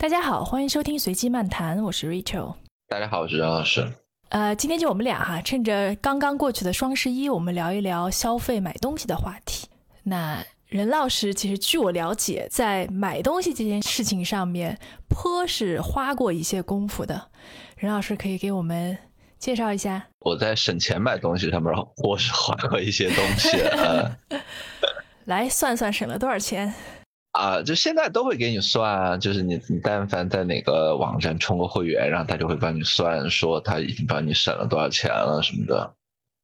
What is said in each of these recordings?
大家好，欢迎收听随机漫谈，我是 Rachel。大家好，我是张老师。呃，今天就我们俩哈，趁着刚刚过去的双十一，我们聊一聊消费买东西的话题。那任老师其实据我了解，在买东西这件事情上面颇是花过一些功夫的。任老师可以给我们介绍一下？我在省钱买东西上面，我是花过一些东西。来算算省了多少钱？啊，就现在都会给你算，就是你你但凡在哪个网站充个会员，然后他就会帮你算，说他已经帮你省了多少钱了什么的。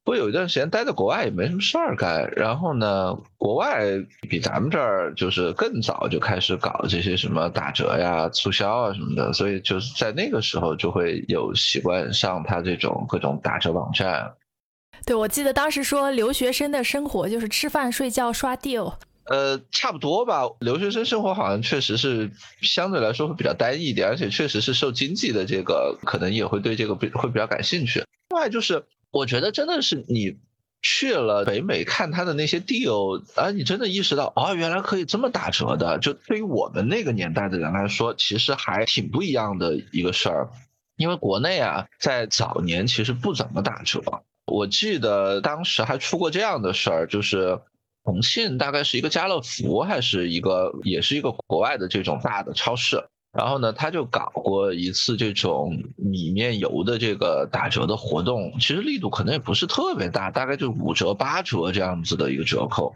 我有一段时间待在国外也没什么事儿干，然后呢，国外比咱们这儿就是更早就开始搞这些什么打折呀、促销啊什么的，所以就是在那个时候就会有习惯上他这种各种打折网站。对，我记得当时说留学生的生活就是吃饭、睡觉、刷 deal。呃，差不多吧。留学生生活好像确实是相对来说会比较单一一点，而且确实是受经济的这个可能也会对这个比会比较感兴趣。另外就是，我觉得真的是你去了北美看他的那些 deal，啊，你真的意识到哦，原来可以这么打折的。就对于我们那个年代的人来说，其实还挺不一样的一个事儿。因为国内啊，在早年其实不怎么打折。我记得当时还出过这样的事儿，就是。重庆大概是一个家乐福，还是一个，也是一个国外的这种大的超市。然后呢，他就搞过一次这种米面油的这个打折的活动，其实力度可能也不是特别大，大概就五折八折这样子的一个折扣。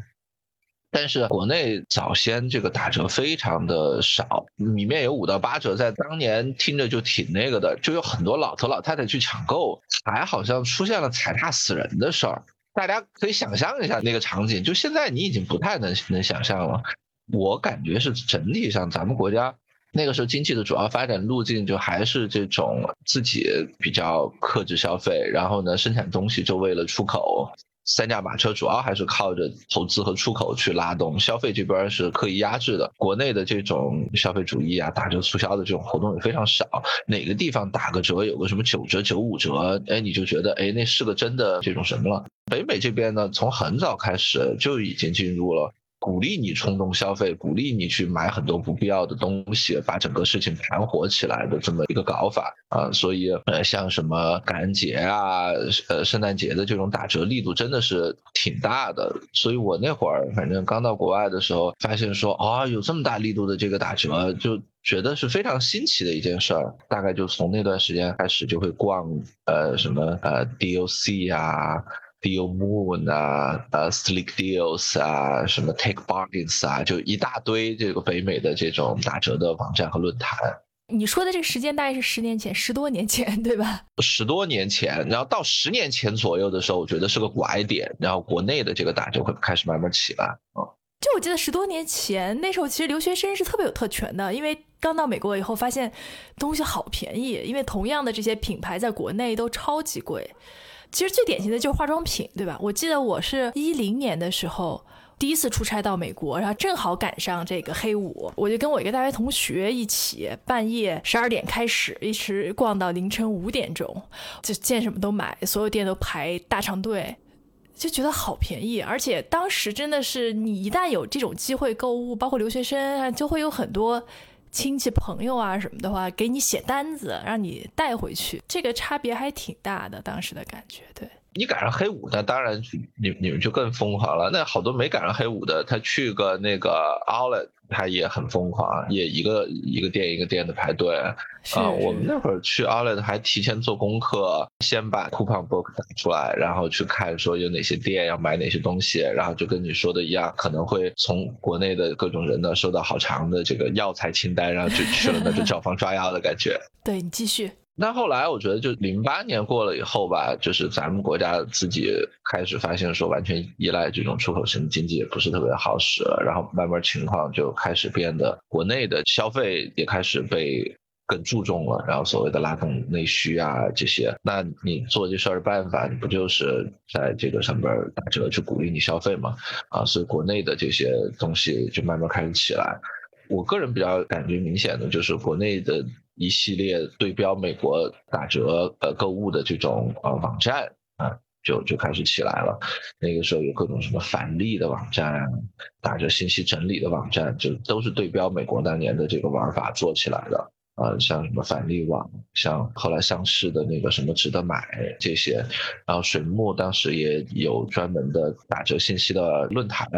但是国内早先这个打折非常的少，米面油五到八折，在当年听着就挺那个的，就有很多老头老太太去抢购，还好像出现了踩踏死人的事儿。大家可以想象一下那个场景，就现在你已经不太能能想象了。我感觉是整体上咱们国家那个时候经济的主要发展路径就还是这种自己比较克制消费，然后呢生产东西就为了出口。三驾马车主要还是靠着投资和出口去拉动消费，这边是刻意压制的。国内的这种消费主义啊，打折促销的这种活动也非常少。哪个地方打个折，有个什么九折、九五折，哎，你就觉得哎，那是个真的这种什么了。北美这边呢，从很早开始就已经进入了。鼓励你冲动消费，鼓励你去买很多不必要的东西，把整个事情盘活起来的这么一个搞法啊，所以呃，像什么感恩节啊、呃圣诞节的这种打折力度真的是挺大的。所以我那会儿反正刚到国外的时候，发现说啊有这么大力度的这个打折，就觉得是非常新奇的一件事儿。大概就从那段时间开始，就会逛呃什么呃 DLC 啊。Deal Moon 啊，呃，Slick Deals 啊，什么 Take Bargains 啊，就一大堆这个北美的这种打折的网站和论坛。你说的这个时间大概是十年前，十多年前，对吧？十多年前，然后到十年前左右的时候，我觉得是个拐点，然后国内的这个打折会开始慢慢起来。嗯，就我记得十多年前那时候，其实留学生是特别有特权的，因为刚到美国以后发现东西好便宜，因为同样的这些品牌在国内都超级贵。其实最典型的就是化妆品，对吧？我记得我是一零年的时候第一次出差到美国，然后正好赶上这个黑五，我就跟我一个大学同学一起，半夜十二点开始，一直逛到凌晨五点钟，就见什么都买，所有店都排大长队，就觉得好便宜。而且当时真的是，你一旦有这种机会购物，包括留学生，就会有很多。亲戚朋友啊什么的话，给你写单子，让你带回去，这个差别还挺大的，当时的感觉，对。你赶上黑五，那当然你你们就更疯狂了。那好多没赶上黑五的，他去个那个 Outlet，他也很疯狂，也一个一个店一个店的排队。啊，我们那会儿去 Outlet 还提前做功课，先把 coupon book 打出来，然后去看说有哪些店要买哪些东西，然后就跟你说的一样，可能会从国内的各种人呢收到好长的这个药材清单，然后就去了那就找房抓药的感觉。对你继续。那后来我觉得，就零八年过了以后吧，就是咱们国家自己开始发现说，完全依赖这种出口型经济也不是特别好使了，然后慢慢情况就开始变得，国内的消费也开始被更注重了，然后所谓的拉动内需啊这些，那你做这事儿的办法，你不就是在这个上边打折去鼓励你消费吗？啊，所以国内的这些东西就慢慢开始起来。我个人比较感觉明显的就是国内的。一系列对标美国打折呃购物的这种呃网站啊，就就开始起来了。那个时候有各种什么返利的网站，打折信息整理的网站，就都是对标美国当年的这个玩法做起来的。啊，像什么返利网，像后来上市的那个什么值得买这些，然后水木当时也有专门的打折信息的论坛，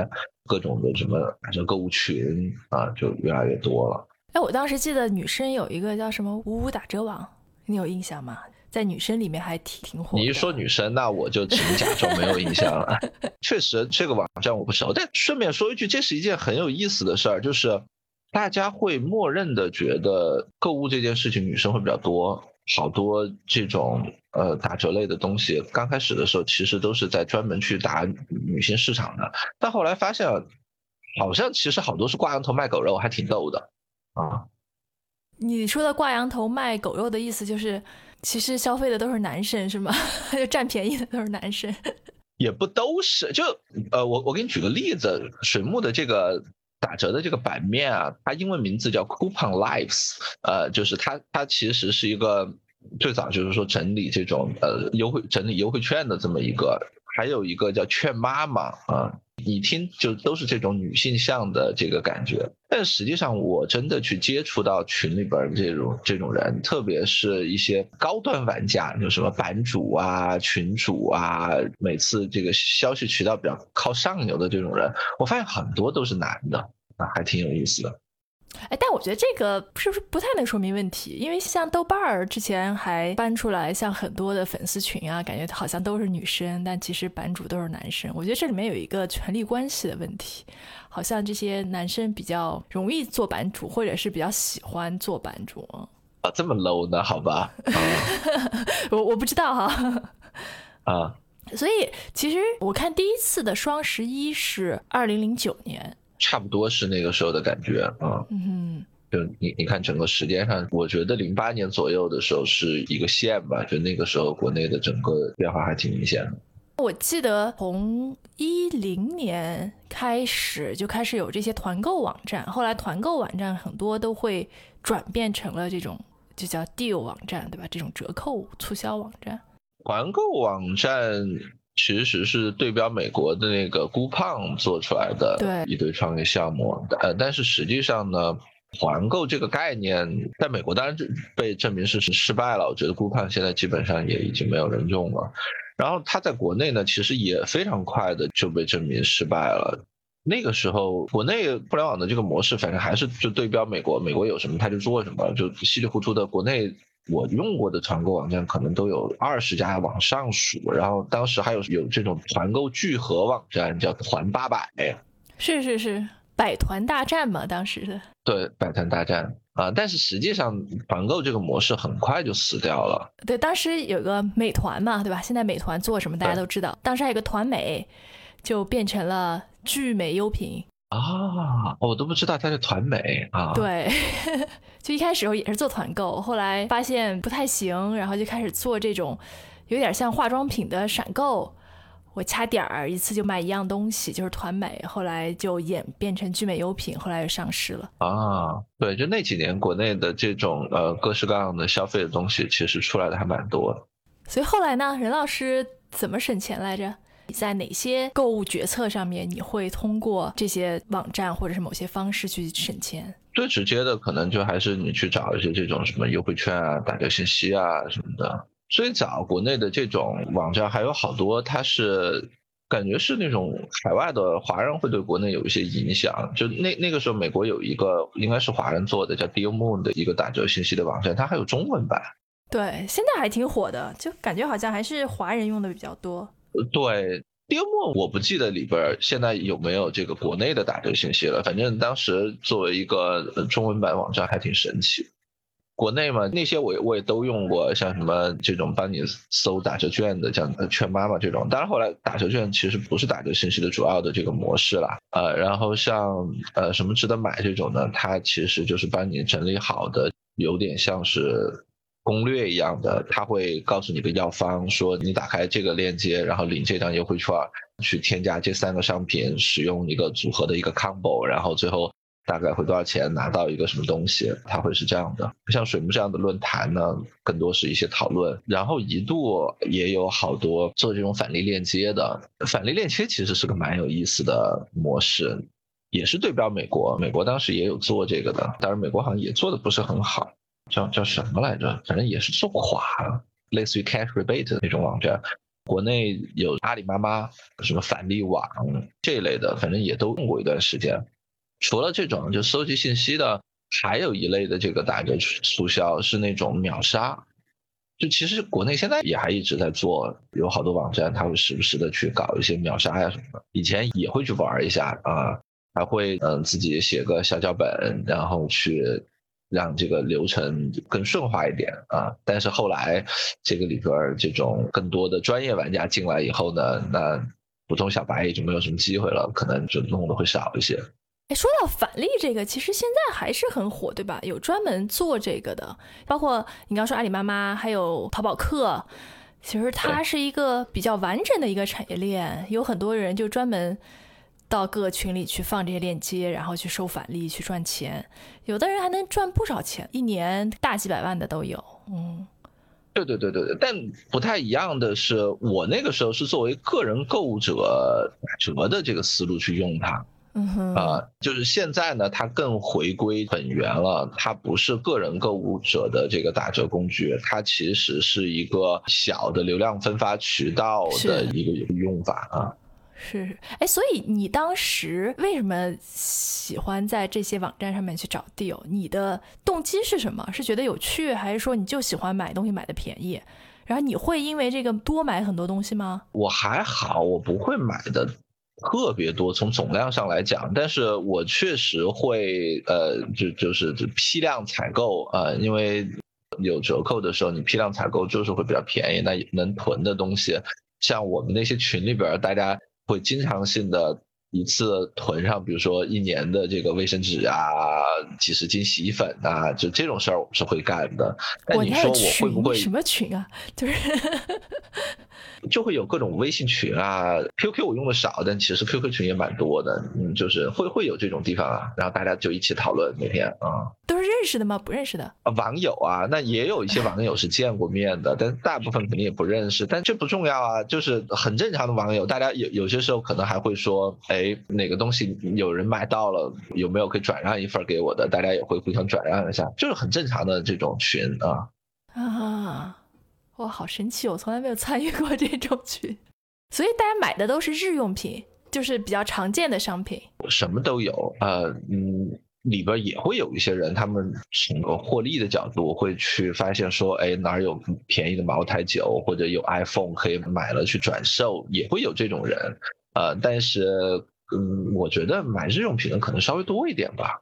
各种的什么打折购物群啊，就越来越多了。哎，我当时记得女生有一个叫什么五五打折网，你有印象吗？在女生里面还挺挺火。你一说女生，那我就只能假装没有印象了。确实，这个网站我不熟。但顺便说一句，这是一件很有意思的事儿，就是。大家会默认的觉得购物这件事情女生会比较多，好多这种呃打折类的东西，刚开始的时候其实都是在专门去打女性市场的，但后来发现，好像其实好多是挂羊头卖狗肉，还挺逗的啊。你说的挂羊头卖狗肉的意思就是，其实消费的都是男生是吗？就占便宜的都是男生？也不都是，就呃我我给你举个例子，水木的这个。打折的这个版面啊，它英文名字叫 Coupon Lives，呃，就是它它其实是一个最早就是说整理这种呃优惠整理优惠券的这么一个，还有一个叫券妈妈啊。你听，就都是这种女性向的这个感觉，但实际上我真的去接触到群里边这种这种人，特别是一些高端玩家，有什么版主啊、群主啊，每次这个消息渠道比较靠上游的这种人，我发现很多都是男的，啊，还挺有意思的。哎，但我觉得这个是不是不太能说明问题？因为像豆瓣儿之前还搬出来，像很多的粉丝群啊，感觉好像都是女生，但其实版主都是男生。我觉得这里面有一个权力关系的问题，好像这些男生比较容易做版主，或者是比较喜欢做版主啊。这么 low 呢？好吧，我我不知道哈。啊，所以其实我看第一次的双十一是二零零九年。差不多是那个时候的感觉啊，嗯，就你你看整个时间上，我觉得零八年左右的时候是一个线吧，就那个时候国内的整个变化还挺明显的。我记得从一零年开始就开始有这些团购网站，后来团购网站很多都会转变成了这种就叫 deal 网站，对吧？这种折扣促销网站，团购网站。其实是对标美国的那个孤胖做出来的一堆创业项目，呃，但是实际上呢，团购这个概念在美国当然就被证明是是失败了。我觉得孤胖现在基本上也已经没有人用了。然后它在国内呢，其实也非常快的就被证明失败了。那个时候，国内互联网的这个模式，反正还是就对标美国，美国有什么他就做什么，就稀里糊涂的国内。我用过的团购网站可能都有二十家往上数，然后当时还有有这种团购聚合网站叫团八百，是是是，百团大战嘛，当时的对百团大战啊，但是实际上团购这个模式很快就死掉了。对，当时有个美团嘛，对吧？现在美团做什么大家都知道，当时还有个团美，就变成了聚美优品。啊，我都不知道它是团美啊。对，就一开始时候也是做团购，后来发现不太行，然后就开始做这种有点像化妆品的闪购，我掐点儿一次就卖一样东西，就是团美。后来就演变成聚美优品，后来又上市了。啊，对，就那几年国内的这种呃各式各样的消费的东西，其实出来的还蛮多的。所以后来呢，任老师怎么省钱来着？在哪些购物决策上面，你会通过这些网站或者是某些方式去省钱？最直接的可能就还是你去找一些这种什么优惠券啊、打折信息啊什么的。最早国内的这种网站还有好多，它是感觉是那种海外的华人会对国内有一些影响。就那那个时候，美国有一个应该是华人做的叫 Deal Moon 的一个打折信息的网站，它还有中文版。对，现在还挺火的，就感觉好像还是华人用的比较多。对，跌末我不记得里边现在有没有这个国内的打折信息了。反正当时作为一个中文版网站还挺神奇。国内嘛，那些我我也都用过，像什么这种帮你搜打折券的，像券妈妈这种。当然后来打折券其实不是打折信息的主要的这个模式啦。呃，然后像呃什么值得买这种呢，它其实就是帮你整理好的，有点像是。攻略一样的，他会告诉你个药方，说你打开这个链接，然后领这张优惠券，去添加这三个商品，使用一个组合的一个 combo，然后最后大概会多少钱拿到一个什么东西，它会是这样的。像水木这样的论坛呢，更多是一些讨论，然后一度也有好多做这种返利链接的。返利链接其实是个蛮有意思的模式，也是对标美国，美国当时也有做这个的，当然美国好像也做的不是很好，叫叫什么来着？反正也是做垮了，类似于 Cash Rebate 那种网站。国内有阿里妈妈、什么返利网这一类的，反正也都用过一段时间。除了这种就搜集信息的，还有一类的这个打折促销是那种秒杀，就其实国内现在也还一直在做，有好多网站他会时不时的去搞一些秒杀呀什么的，以前也会去玩一下啊，还会嗯自己写个小脚本，然后去让这个流程更顺滑一点啊。但是后来这个里边这种更多的专业玩家进来以后呢，那普通小白也就没有什么机会了，可能就弄的会少一些。哎，说到返利这个，其实现在还是很火，对吧？有专门做这个的，包括你刚说阿里妈妈，还有淘宝客，其实它是一个比较完整的一个产业链，有很多人就专门到各个群里去放这些链接，然后去收返利去赚钱，有的人还能赚不少钱，一年大几百万的都有。嗯，对对对对对，但不太一样的是，我那个时候是作为个人购物者打折的这个思路去用它。嗯哼啊，就是现在呢，它更回归本源了。它不是个人购物者的这个打折工具，它其实是一个小的流量分发渠道的一个用法啊。是，哎，所以你当时为什么喜欢在这些网站上面去找 deal？你的动机是什么？是觉得有趣，还是说你就喜欢买东西买的便宜？然后你会因为这个多买很多东西吗？我还好，我不会买的。特别多，从总量上来讲，但是我确实会，呃，就就是批量采购啊，因为有折扣的时候，你批量采购就是会比较便宜，那能囤的东西，像我们那些群里边，大家会经常性的。一次囤上，比如说一年的这个卫生纸啊，几十斤洗衣粉啊，就这种事儿我们是会干的。那你说我会不会什么群啊？就是 就会有各种微信群啊，QQ 我用的少，但其实 QQ 群也蛮多的。嗯，就是会会有这种地方啊，然后大家就一起讨论每天啊。都是认识的吗？不认识的啊，网友啊，那也有一些网友是见过面的，但大部分肯定也不认识。但这不重要啊，就是很正常的网友，大家有有些时候可能还会说，哎。哎，哪个东西有人买到了，有没有可以转让一份给我的？大家也会互相转让一下，就是很正常的这种群啊。啊，我，好神奇！我从来没有参与过这种 群，所以大家买的都是日用品，就是比较常见的商品。什么都有，呃，嗯，里边也会有一些人，他们从个获利的角度会去发现说，哎，哪儿有便宜的茅台酒，或者有 iPhone 可以买了去转售，也会有这种人。呃，但是，嗯，我觉得买日用品的可能稍微多一点吧。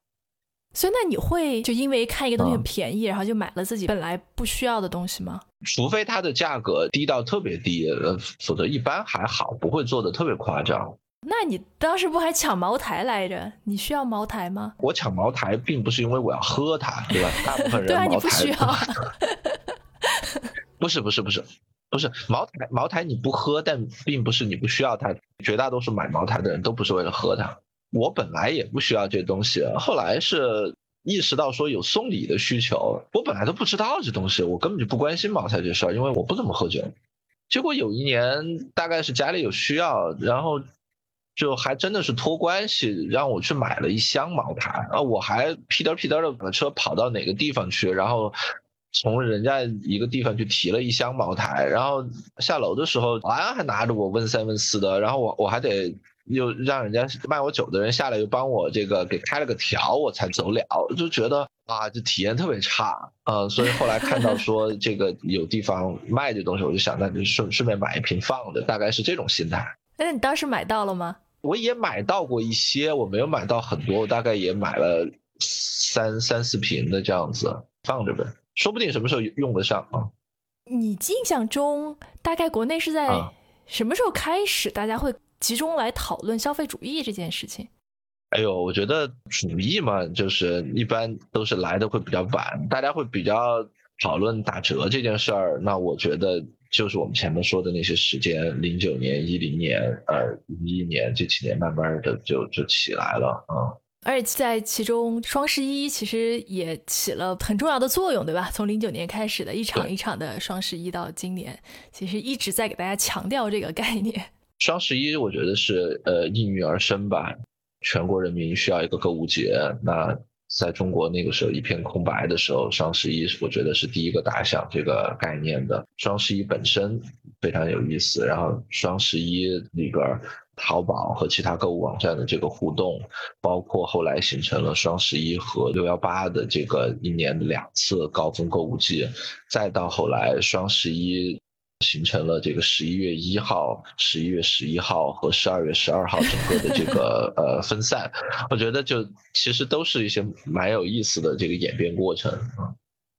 所以，那你会就因为看一个东西很便宜，然后就买了自己本来不需要的东西吗？除非它的价格低到特别低，呃，否则一般还好，不会做的特别夸张。那你当时不还抢茅台来着？你需要茅台吗？我抢茅台并不是因为我要喝它，对吧？大部分人对啊，你不需要。不是不是不是。不是茅台，茅台你不喝，但并不是你不需要它。绝大多数买茅台的人都不是为了喝它。我本来也不需要这东西，后来是意识到说有送礼的需求。我本来都不知道这东西，我根本就不关心茅台这事儿，因为我不怎么喝酒。结果有一年，大概是家里有需要，然后就还真的是托关系让我去买了一箱茅台啊！我还屁颠屁颠的把车跑到哪个地方去，然后。从人家一个地方去提了一箱茅台，然后下楼的时候，保安还拿着我问三问四的，然后我我还得又让人家卖我酒的人下来又帮我这个给开了个条，我才走了，就觉得啊，这体验特别差，呃，所以后来看到说 这个有地方卖这东西，我就想那就顺顺便买一瓶放着，大概是这种心态。那你当时买到了吗？我也买到过一些，我没有买到很多，我大概也买了三三四瓶的这样子放着呗。说不定什么时候用得上啊？你印象中大概国内是在什么时候开始，大家会集中来讨论消费主义这件事情？哎呦，我觉得主义嘛，就是一般都是来的会比较晚，大家会比较讨论打折这件事儿。那我觉得就是我们前面说的那些时间，零九年、一零年、呃一一年这几年，慢慢的就就起来了啊。而且在其中，双十一其实也起了很重要的作用，对吧？从零九年开始的一场一场的双十一到今年，其实一直在给大家强调这个概念。双十一，我觉得是呃应运而生吧。全国人民需要一个购物节，那在中国那个时候一片空白的时候，双十一我觉得是第一个打响这个概念的。双十一本身非常有意思，然后双十一里边。淘宝和其他购物网站的这个互动，包括后来形成了双十一和六幺八的这个一年两次高峰购物季，再到后来双十一形成了这个十一月一号、十一月十一号和十二月十二号整个的这个 呃分散，我觉得就其实都是一些蛮有意思的这个演变过程啊。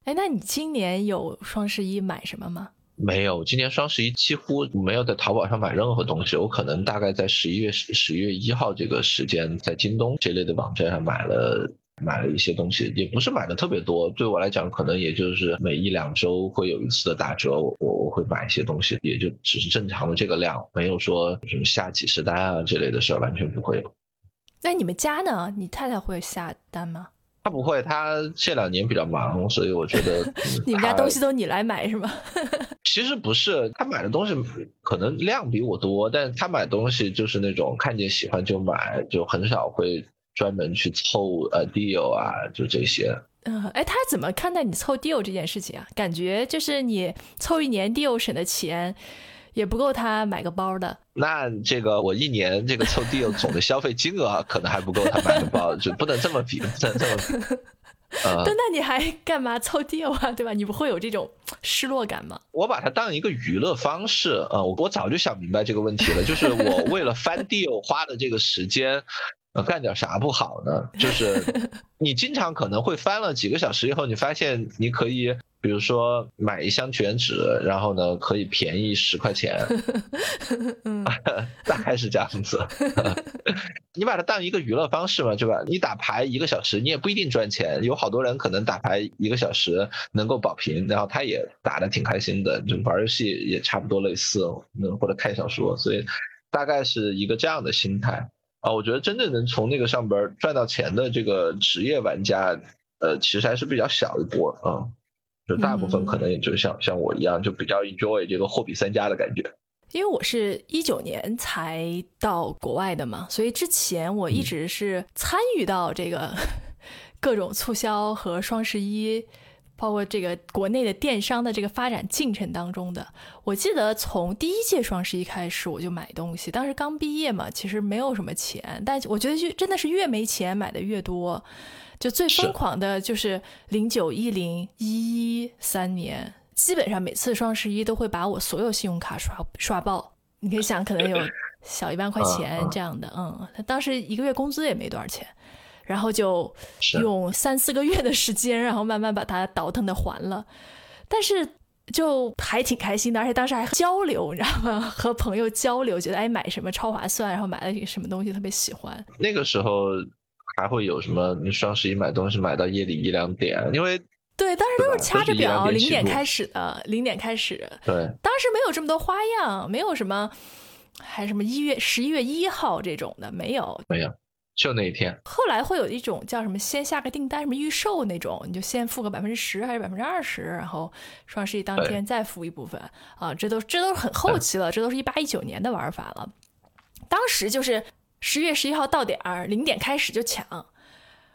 哎，那你今年有双十一买什么吗？没有，今年双十一几乎没有在淘宝上买任何东西。我可能大概在十一月十十一月一号这个时间，在京东这类的网站上买了买了一些东西，也不是买的特别多。对我来讲，可能也就是每一两周会有一次的打折，我我会买一些东西，也就只是正常的这个量，没有说什么下几十单啊这类的事儿，完全不会有。那你们家呢？你太太会下单吗？他不会，他这两年比较忙，所以我觉得 你们家东西都你来买是吗？其实不是，他买的东西可能量比我多，但他买东西就是那种看见喜欢就买，就很少会专门去凑呃 deal 啊，就这些。嗯，哎，他怎么看待你凑 deal 这件事情啊？感觉就是你凑一年 deal 省的钱。也不够他买个包的。那这个我一年这个凑 deal 总的消费金额可能还不够他买个包，就不能这么比，不能这么。呃，那你还干嘛凑 deal 啊？对吧？你不会有这种失落感吗？我把它当一个娱乐方式啊！我我早就想明白这个问题了，就是我 为了翻 deal 花的这个时间，呃，干点啥不好呢？就是 你经常可能会翻了几个小时以后，你发现你可以。比如说买一箱卷纸，然后呢可以便宜十块钱 大概是这样子。你把它当一个娱乐方式嘛，对吧？你打牌一个小时，你也不一定赚钱。有好多人可能打牌一个小时能够保平，然后他也打的挺开心的，就玩游戏也差不多类似，或者看小说。所以大概是一个这样的心态啊。我觉得真正能从那个上边赚到钱的这个职业玩家，呃，其实还是比较小一波啊。就大部分可能也就像像我一样，就比较 enjoy 这个货比三家的感觉。因为我是一九年才到国外的嘛，所以之前我一直是参与到这个 各种促销和双十一，包括这个国内的电商的这个发展进程当中的。我记得从第一届双十一开始，我就买东西。当时刚毕业嘛，其实没有什么钱，但我觉得就真的是越没钱买的越多。就最疯狂的就是零九一零一一三年，基本上每次双十一都会把我所有信用卡刷刷爆。你可以想，可能有 小一万块钱这样的，嗯，他当时一个月工资也没多少钱，然后就用三四个月的时间，然后慢慢把它倒腾的还了。但是就还挺开心的，而且当时还交流，你知道吗？和朋友交流，觉得哎买什么超划算，然后买了什么东西特别喜欢。那个时候。还会有什么？你双十一买东西买到夜里一两点，因为对，当时都是掐着表，零点开始的，零点开始。对，当时没有这么多花样，没有什么，还什么一月十一月一号这种的，没有，没有，就那一天。后来会有一种叫什么，先下个订单，什么预售那种，你就先付个百分之十还是百分之二十，然后双十一当天再付一部分啊，这都这都是很后期了，这都是一八一九年的玩法了。当时就是。十月十一号到点儿，零点开始就抢，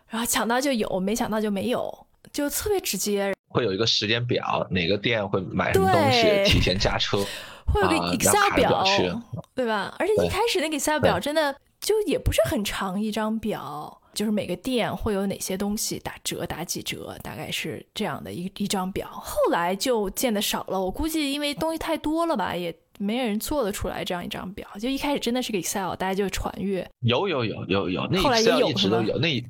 然后抢到就有，没抢到就没有，就特别直接。会有一个时间表，哪个店会买什么东西，提前加车，会有个 Excel 表，对吧？而且一开始那个 Excel 表真的就也不是很长一张表，就是每个店会有哪些东西打折，打几折，大概是这样的一一张表。后来就见的少了，我估计因为东西太多了吧，也。没人做得出来这样一张表，就一开始真的是个 Excel，大家就传阅。有有有有有，那 Excel 一直都有。那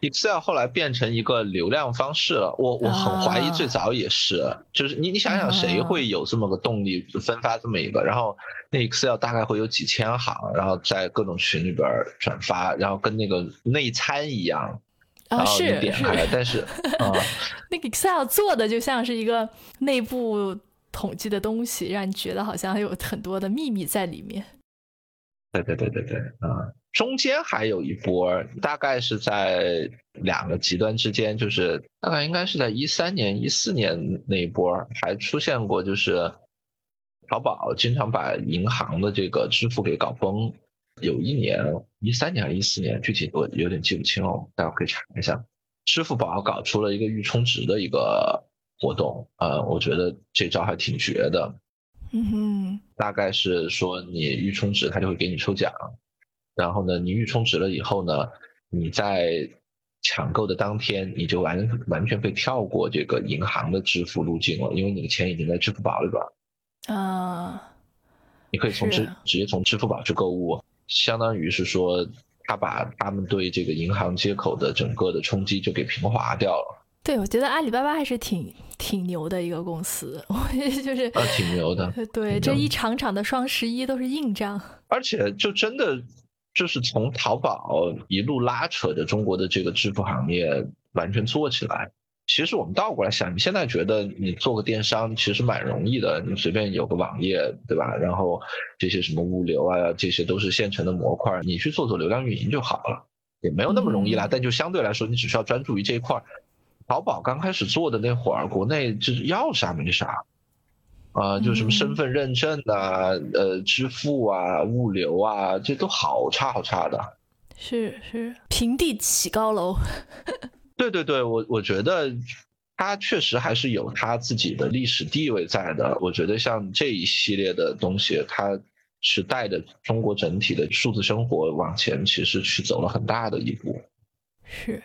Excel 后来变成一个流量方式了。我我很怀疑最早也是，就是你你想想谁会有这么个动力分发这么一个？然后那 Excel 大概会有几千行，然后在各种群里边转发，然后跟那个内参一样，然后你点开，但是啊，那个 Excel 做的就像是一个内部。统计的东西让你觉得好像有很多的秘密在里面。对对对对对，啊，中间还有一波，大概是在两个极端之间，就是大概应该是在一三年、一四年那一波，还出现过，就是淘宝经常把银行的这个支付给搞崩。有一年，一三年还是一四年，具体我有点记不清了，大家可以查一下。支付宝搞出了一个预充值的一个活动，呃，我觉得这招还挺绝的。嗯哼，大概是说你预充值，他就会给你抽奖，然后呢，你预充值了以后呢，你在抢购的当天，你就完完全可以跳过这个银行的支付路径了，因为你的钱已经在支付宝里边。啊，你可以从支直接从支付宝去购物，相当于是说，他把他们对这个银行接口的整个的冲击就给平滑掉了。对，我觉得阿里巴巴还是挺挺牛的一个公司，我就是啊，挺牛的。对，这一场场的双十一都是硬仗，而且就真的就是从淘宝一路拉扯着中国的这个支付行业完全做起来。其实我们倒过来想，你现在觉得你做个电商其实蛮容易的，你随便有个网页，对吧？然后这些什么物流啊，这些都是现成的模块，你去做做流量运营就好了，也没有那么容易啦。但就相对来说，你只需要专注于这一块。淘宝刚开始做的那会儿，国内就是要啥没啥，啊，就什么身份认证啊、呃，支付啊、物流啊，这都好差好差的。是是，平地起高楼。对对对，我我觉得它确实还是有它自己的历史地位在的。我觉得像这一系列的东西，它是带着中国整体的数字生活往前，其实去走了很大的一步。是。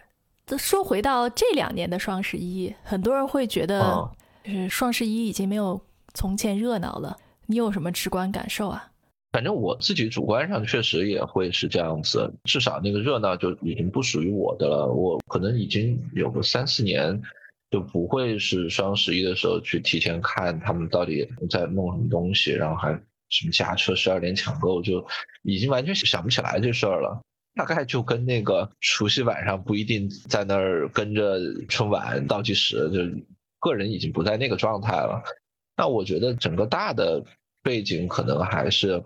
说回到这两年的双十一，很多人会觉得，就是双十一已经没有从前热闹了。你有什么直观感受啊？反正我自己主观上确实也会是这样子，至少那个热闹就已经不属于我的了。我可能已经有个三四年，就不会是双十一的时候去提前看他们到底在弄什么东西，然后还什么加车十二点抢购，就已经完全想不起来这事儿了。大概就跟那个除夕晚上不一定在那儿跟着春晚倒计时，就个人已经不在那个状态了。那我觉得整个大的背景可能还是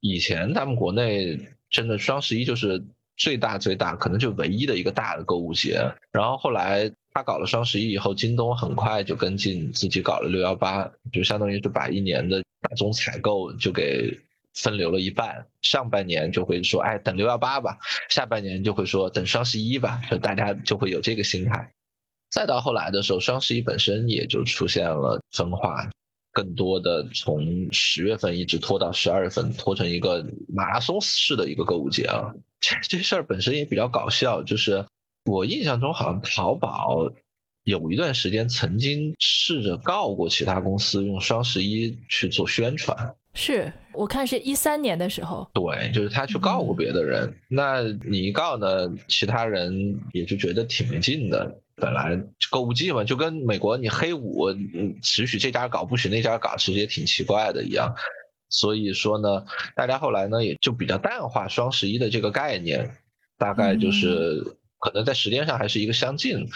以前咱们国内真的双十一就是最大最大，可能就唯一的一个大的购物节。然后后来他搞了双十一以后，京东很快就跟进自己搞了六幺八，就相当于是把一年的大宗采购就给。分流了一半，上半年就会说，哎，等六幺八吧；下半年就会说，等双十一吧。就大家就会有这个心态。再到后来的时候，双十一本身也就出现了分化，更多的从十月份一直拖到十二月份，拖成一个马拉松式的一个购物节啊。这这事儿本身也比较搞笑，就是我印象中好像淘宝有一段时间曾经试着告过其他公司用双十一去做宣传。是我看是一三年的时候，对，就是他去告过别的人，那你一告呢，其他人也就觉得挺没劲的。本来购物季嘛，就跟美国你黑五，只许这家搞，不许那家搞，其实也挺奇怪的一样。所以说呢，大家后来呢也就比较淡化双十一的这个概念，大概就是可能在时间上还是一个相近。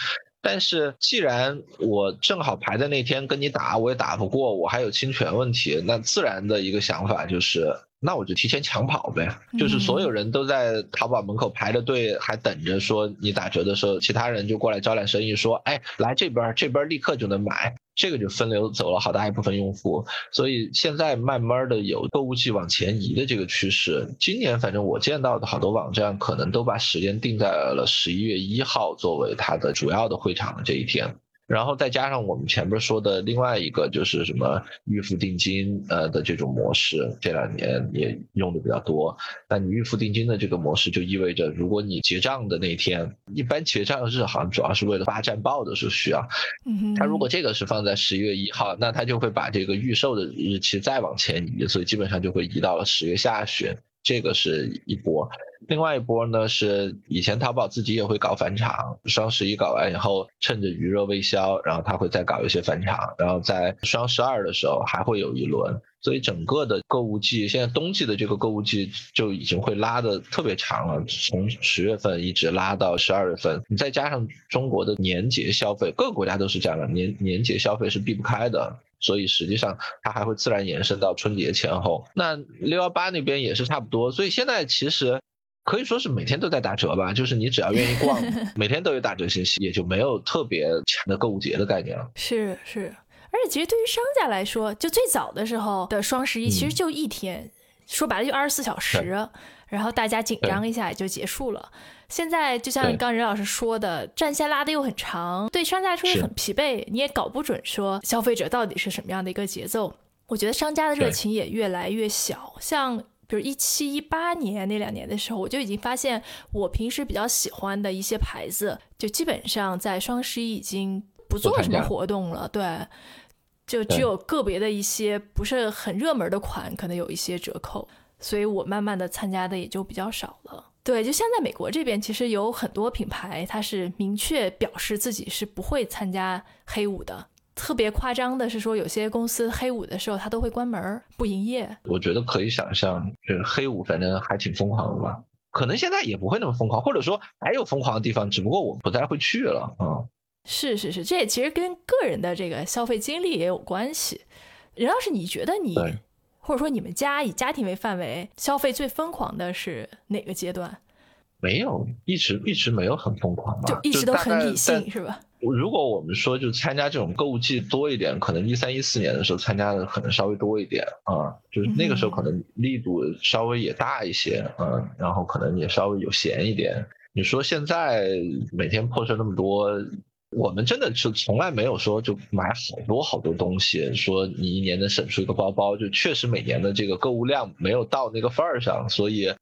但是，既然我正好排在那天跟你打，我也打不过，我还有侵权问题，那自然的一个想法就是，那我就提前抢跑呗。就是所有人都在淘宝门口排着队，还等着说你打折的时候，其他人就过来招揽生意，说，哎，来这边，这边立刻就能买。这个就分流走了好大一部分用户，所以现在慢慢的有购物季往前移的这个趋势。今年反正我见到的好多网站可能都把时间定在了十一月一号作为它的主要的会场的这一天。然后再加上我们前面说的另外一个，就是什么预付定金呃的这种模式，这两年也用的比较多。那你预付定金的这个模式，就意味着如果你结账的那天，一般结账日好像主要是为了发战报的时候需要。嗯他如果这个是放在十一月一号，那他就会把这个预售的日期再往前移，所以基本上就会移到了十月下旬。这个是一波。另外一波呢是以前淘宝自己也会搞返场，双十一搞完以后，趁着余热未消，然后他会再搞一些返场，然后在双十二的时候还会有一轮。所以整个的购物季，现在冬季的这个购物季就已经会拉的特别长了，从十月份一直拉到十二月份。你再加上中国的年节消费，各个国家都是这样的，年年节消费是避不开的，所以实际上它还会自然延伸到春节前后。那六幺八那边也是差不多，所以现在其实可以说是每天都在打折吧，就是你只要愿意逛，每天都有打折信息，也就没有特别强的购物节的概念了。是是。而且其实对于商家来说，就最早的时候的双十一其实就一天，说白了就二十四小时，然后大家紧张一下也就结束了。现在就像刚任老师说的，战线拉的又很长，对商家来说也很疲惫，你也搞不准说消费者到底是什么样的一个节奏。我觉得商家的热情也越来越小。像比如一七一八年那两年的时候，我就已经发现我平时比较喜欢的一些牌子，就基本上在双十一已经不做什么活动了。对。就只有个别的一些不是很热门的款，可能有一些折扣，所以我慢慢的参加的也就比较少了。对，就像在美国这边，其实有很多品牌，它是明确表示自己是不会参加黑五的。特别夸张的是说，有些公司黑五的时候，它都会关门不营业。我觉得可以想象，就是黑五反正还挺疯狂的吧？可能现在也不会那么疯狂，或者说还有疯狂的地方，只不过我不太会去了啊。是是是，这也其实跟个人的这个消费经历也有关系。任老师，你觉得你或者说你们家以家庭为范围消费最疯狂的是哪个阶段？没有，一直一直没有很疯狂就一直都很理性，是吧？如果我们说就参加这种购物季多一点，可能一三一四年的时候参加的可能稍微多一点啊，就是那个时候可能力度稍微也大一些，嗯，然后可能也稍微有闲一点。你说现在每天破事那么多。我们真的是从来没有说就买好多好多东西，说你一年能省出一个包包，就确实每年的这个购物量没有到那个份儿上，所以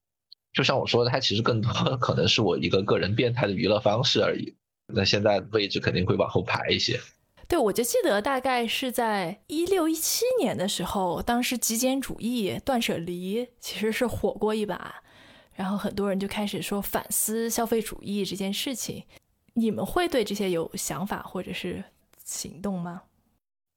就像我说的，它其实更多的可能是我一个个人变态的娱乐方式而已。那现在位置肯定会往后排一些。对，我就记得大概是在一六一七年的时候，当时极简主义、断舍离其实是火过一把，然后很多人就开始说反思消费主义这件事情。你们会对这些有想法或者是行动吗？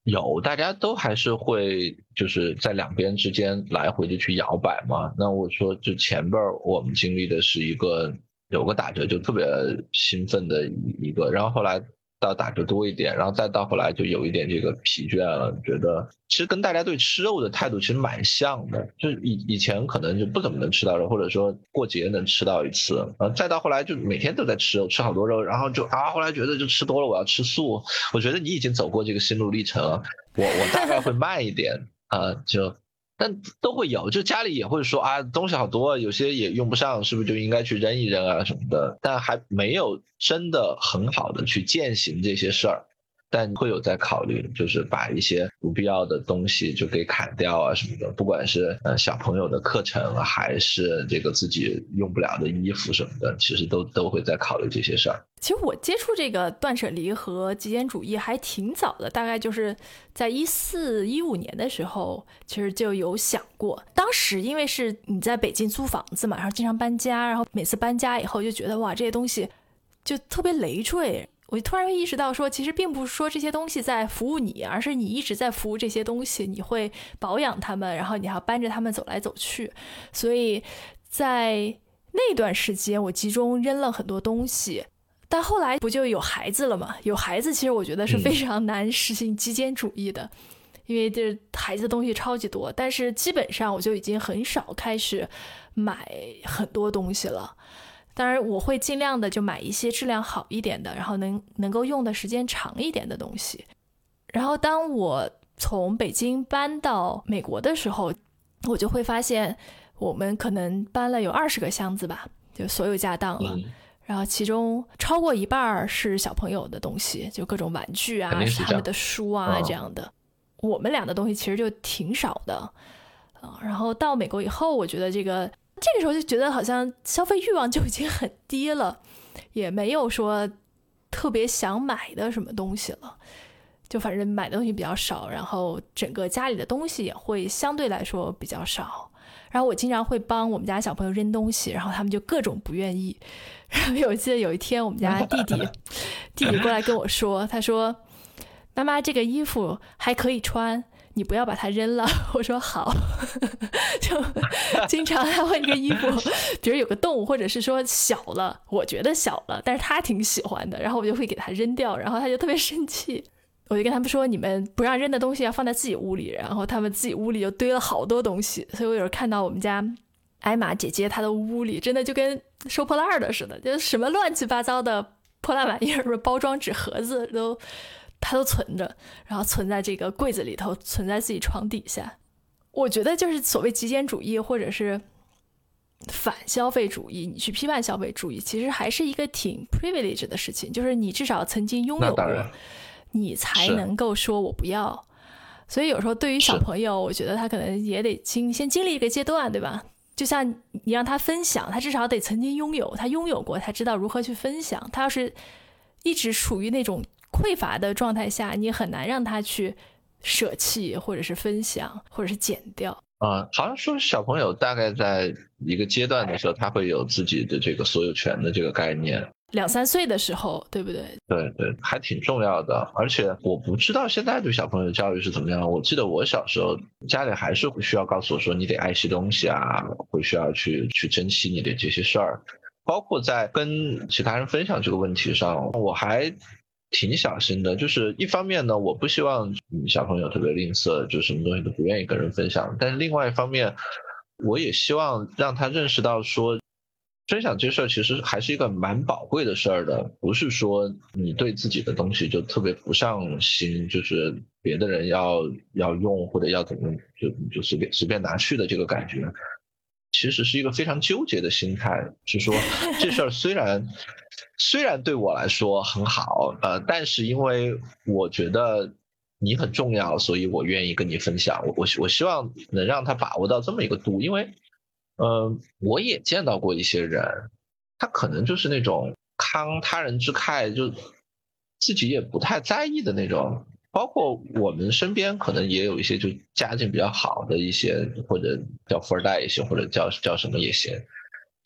有，大家都还是会就是在两边之间来回的去摇摆嘛。那我说，就前边我们经历的是一个有个打折就特别兴奋的一个，然后后来。到打折多一点，然后再到后来就有一点这个疲倦了，觉得其实跟大家对吃肉的态度其实蛮像的，就以以前可能就不怎么能吃到肉，或者说过节能吃到一次，啊，再到后来就每天都在吃肉，吃好多肉，然后就啊，后来觉得就吃多了，我要吃素。我觉得你已经走过这个心路历程，我我大概会慢一点啊，就。但都会有，就家里也会说啊，东西好多，有些也用不上，是不是就应该去扔一扔啊什么的？但还没有真的很好的去践行这些事儿。但会有在考虑，就是把一些不必要的东西就给砍掉啊什么的，不管是呃小朋友的课程，还是这个自己用不了的衣服什么的，其实都都会在考虑这些事儿。其实我接触这个断舍离和极简主义还挺早的，大概就是在一四一五年的时候，其实就有想过。当时因为是你在北京租房子嘛，然后经常搬家，然后每次搬家以后就觉得哇，这些东西就特别累赘。我突然会意识到，说其实并不是说这些东西在服务你，而是你一直在服务这些东西。你会保养它们，然后你还要搬着它们走来走去。所以在那段时间，我集中扔了很多东西。但后来不就有孩子了吗？有孩子，其实我觉得是非常难实行极简主义的，因为这孩子的东西超级多。但是基本上我就已经很少开始买很多东西了。当然，我会尽量的就买一些质量好一点的，然后能能够用的时间长一点的东西。然后，当我从北京搬到美国的时候，我就会发现，我们可能搬了有二十个箱子吧，就所有家当了。然后，其中超过一半是小朋友的东西，就各种玩具啊，他们的书啊这样的。我们俩的东西其实就挺少的啊。然后到美国以后，我觉得这个。这个时候就觉得好像消费欲望就已经很低了，也没有说特别想买的什么东西了，就反正买的东西比较少，然后整个家里的东西也会相对来说比较少。然后我经常会帮我们家小朋友扔东西，然后他们就各种不愿意。然后我记得有一天我们家弟弟弟弟过来跟我说，他说：“妈妈，这个衣服还可以穿。”你不要把它扔了。我说好，就经常他会一个衣服，比如有个洞，或者是说小了，我觉得小了，但是他挺喜欢的，然后我就会给他扔掉，然后他就特别生气。我就跟他们说，你们不让扔的东西要放在自己屋里，然后他们自己屋里就堆了好多东西，所以我有时候看到我们家艾玛姐姐她的屋里真的就跟收破烂的似的，就是什么乱七八糟的破烂玩意儿，什么包装纸盒子都她都存着，然后存在这个柜子里头，存在自己床底下。我觉得就是所谓极简主义或者是反消费主义，你去批判消费主义，其实还是一个挺 privilege 的事情，就是你至少曾经拥有过。你才能够说我不要，所以有时候对于小朋友，我觉得他可能也得经先经历一个阶段，对吧？就像你让他分享，他至少得曾经拥有，他拥有过，他知道如何去分享。他要是一直处于那种匮乏的状态下，你很难让他去舍弃，或者是分享，或者是减掉。啊，好像说小朋友大概在一个阶段的时候，他会有自己的这个所有权的这个概念。两三岁的时候，对不对？对对，还挺重要的。而且我不知道现在对小朋友的教育是怎么样。我记得我小时候，家里还是会需要告诉我说，你得爱惜东西啊，会需要去去珍惜你的这些事儿。包括在跟其他人分享这个问题上，我还挺小心的。就是一方面呢，我不希望小朋友特别吝啬，就什么东西都不愿意跟人分享。但是另外一方面，我也希望让他认识到说。分享这事儿其实还是一个蛮宝贵的事儿的，不是说你对自己的东西就特别不上心，就是别的人要要用或者要怎么就就随便随便拿去的这个感觉，其实是一个非常纠结的心态，是说这事儿虽然虽然对我来说很好，呃，但是因为我觉得你很重要，所以我愿意跟你分享。我我我希望能让他把握到这么一个度，因为。嗯，我也见到过一些人，他可能就是那种慷他人之慨，就自己也不太在意的那种。包括我们身边可能也有一些就家境比较好的一些，或者叫富二代也行，或者叫叫什么也行。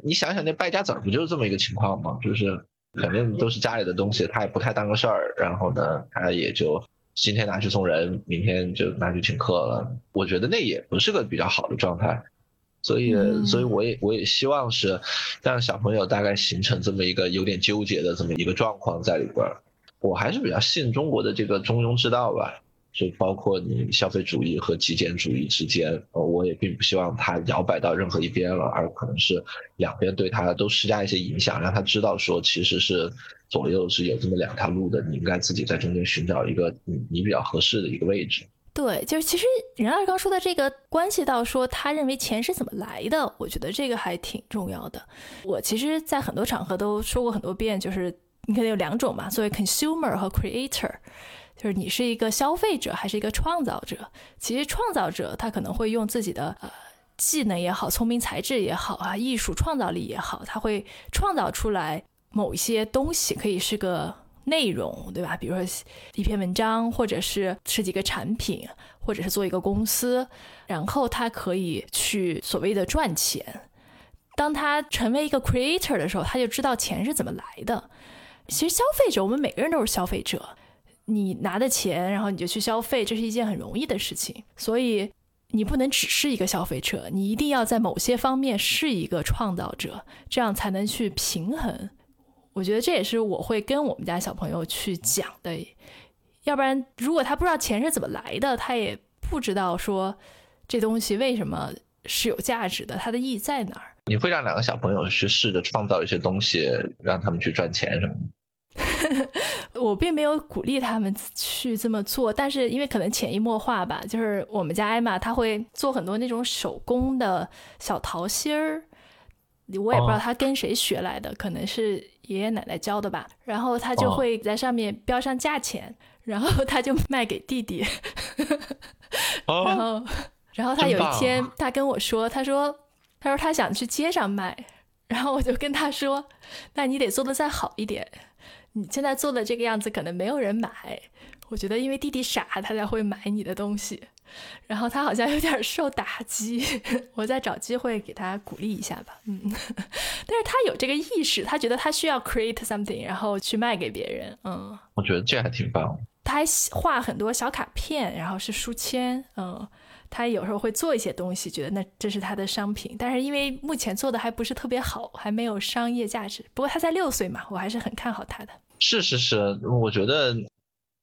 你想想那败家子儿不就是这么一个情况吗？就是肯定都是家里的东西，他也不太当个事儿，然后呢，他也就今天拿去送人，明天就拿去请客了。我觉得那也不是个比较好的状态。所以，所以我也我也希望是让小朋友大概形成这么一个有点纠结的这么一个状况在里边儿。我还是比较信中国的这个中庸之道吧，就包括你消费主义和极简主义之间，呃我也并不希望它摇摆到任何一边了，而可能是两边对它都施加一些影响，让他知道说其实是左右是有这么两条路的，你应该自己在中间寻找一个你你比较合适的一个位置。对，就是其实任老师刚说的这个关系到说他认为钱是怎么来的，我觉得这个还挺重要的。我其实，在很多场合都说过很多遍，就是你可能有两种嘛，作为 consumer 和 creator，就是你是一个消费者还是一个创造者。其实创造者他可能会用自己的呃技能也好，聪明才智也好啊，艺术创造力也好，他会创造出来某一些东西，可以是个。内容对吧？比如说一篇文章，或者是设计一个产品，或者是做一个公司，然后他可以去所谓的赚钱。当他成为一个 creator 的时候，他就知道钱是怎么来的。其实消费者，我们每个人都是消费者。你拿的钱，然后你就去消费，这是一件很容易的事情。所以你不能只是一个消费者，你一定要在某些方面是一个创造者，这样才能去平衡。我觉得这也是我会跟我们家小朋友去讲的，要不然如果他不知道钱是怎么来的，他也不知道说这东西为什么是有价值的，它的意义在哪儿。你会让两个小朋友去试着创造一些东西，让他们去赚钱什么？我并没有鼓励他们去这么做，但是因为可能潜移默化吧，就是我们家艾玛他会做很多那种手工的小桃心儿。我也不知道他跟谁学来的，可能是爷爷奶奶教的吧。然后他就会在上面标上价钱，然后他就卖给弟弟。然后，然后他有一天他跟我说，他说，他说他想去街上卖，然后我就跟他说，那你得做的再好一点，你现在做的这个样子可能没有人买。我觉得因为弟弟傻，他才会买你的东西。然后他好像有点受打击，我再找机会给他鼓励一下吧。嗯，但是他有这个意识，他觉得他需要 create something，然后去卖给别人。嗯，我觉得这还挺棒。他还画很多小卡片，然后是书签，嗯，他有时候会做一些东西，觉得那这是他的商品。但是因为目前做的还不是特别好，还没有商业价值。不过他才六岁嘛，我还是很看好他的。是是是，我觉得。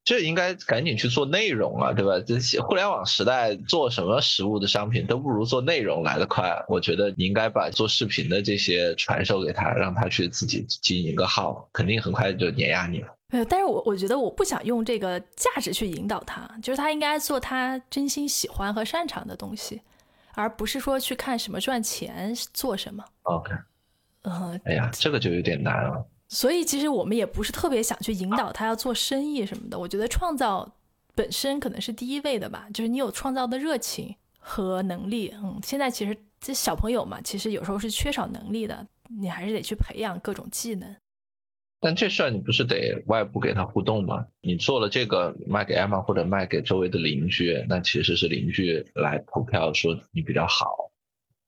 这应该赶紧去做内容啊，对吧？这互联网时代做什么实物的商品都不如做内容来得快。我觉得你应该把做视频的这些传授给他，让他去自己经营一个号，肯定很快就碾压你了。没有，但是我我觉得我不想用这个价值去引导他，就是他应该做他真心喜欢和擅长的东西，而不是说去看什么赚钱做什么。OK，嗯，哎呀，这个就有点难了。所以其实我们也不是特别想去引导他要做生意什么的。我觉得创造本身可能是第一位的吧，就是你有创造的热情和能力。嗯，现在其实这小朋友嘛，其实有时候是缺少能力的，你还是得去培养各种技能。但这事儿你不是得外部给他互动吗？你做了这个卖给 Emma 或者卖给周围的邻居，那其实是邻居来投票说你比较好。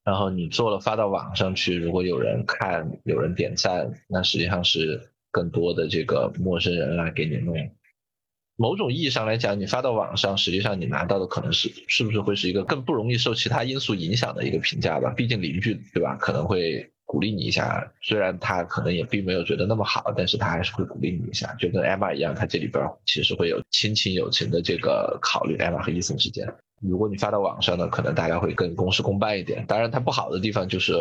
然后你做了发到网上去，如果有人看、有人点赞，那实际上是更多的这个陌生人来给你弄。某种意义上来讲，你发到网上，实际上你拿到的可能是是不是会是一个更不容易受其他因素影响的一个评价吧？毕竟邻居对吧？可能会鼓励你一下，虽然他可能也并没有觉得那么好，但是他还是会鼓励你一下。就跟 Emma 一样，他这里边其实会有亲情友情的这个考虑，Emma 和伊森之间。如果你发到网上呢，可能大家会更公事公办一点。当然，它不好的地方就是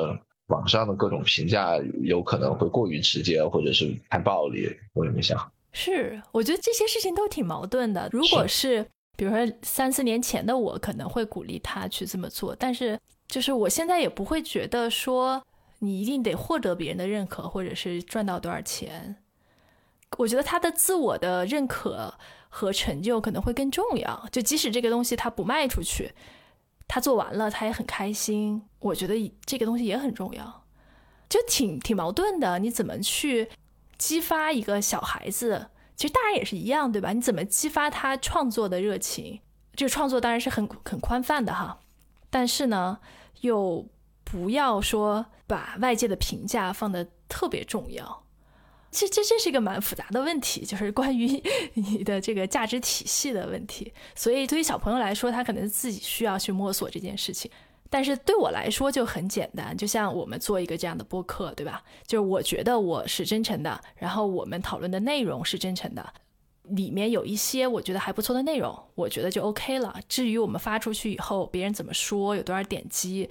网上的各种评价有可能会过于直接，或者是太暴力。我也没想。是，我觉得这些事情都挺矛盾的。如果是比如说三四年前的我，可能会鼓励他去这么做，但是就是我现在也不会觉得说你一定得获得别人的认可，或者是赚到多少钱。我觉得他的自我的认可。和成就可能会更重要。就即使这个东西他不卖出去，他做完了他也很开心。我觉得这个东西也很重要，就挺挺矛盾的。你怎么去激发一个小孩子？其实大人也是一样，对吧？你怎么激发他创作的热情？这个创作当然是很很宽泛的哈，但是呢，又不要说把外界的评价放的特别重要。这这这是一个蛮复杂的问题，就是 关于你的这个价值体系的问题。所以对于小朋友来说，他可能自己需要去摸索这件事情。但是对我来说就很简单，就像我们做一个这样的播客，对吧？就是我觉得我是真诚的，然后我们讨论的内容是真诚的，里面有一些我觉得还不错的内容，我觉得就 OK 了。至于我们发出去以后别人怎么说，有多少点击。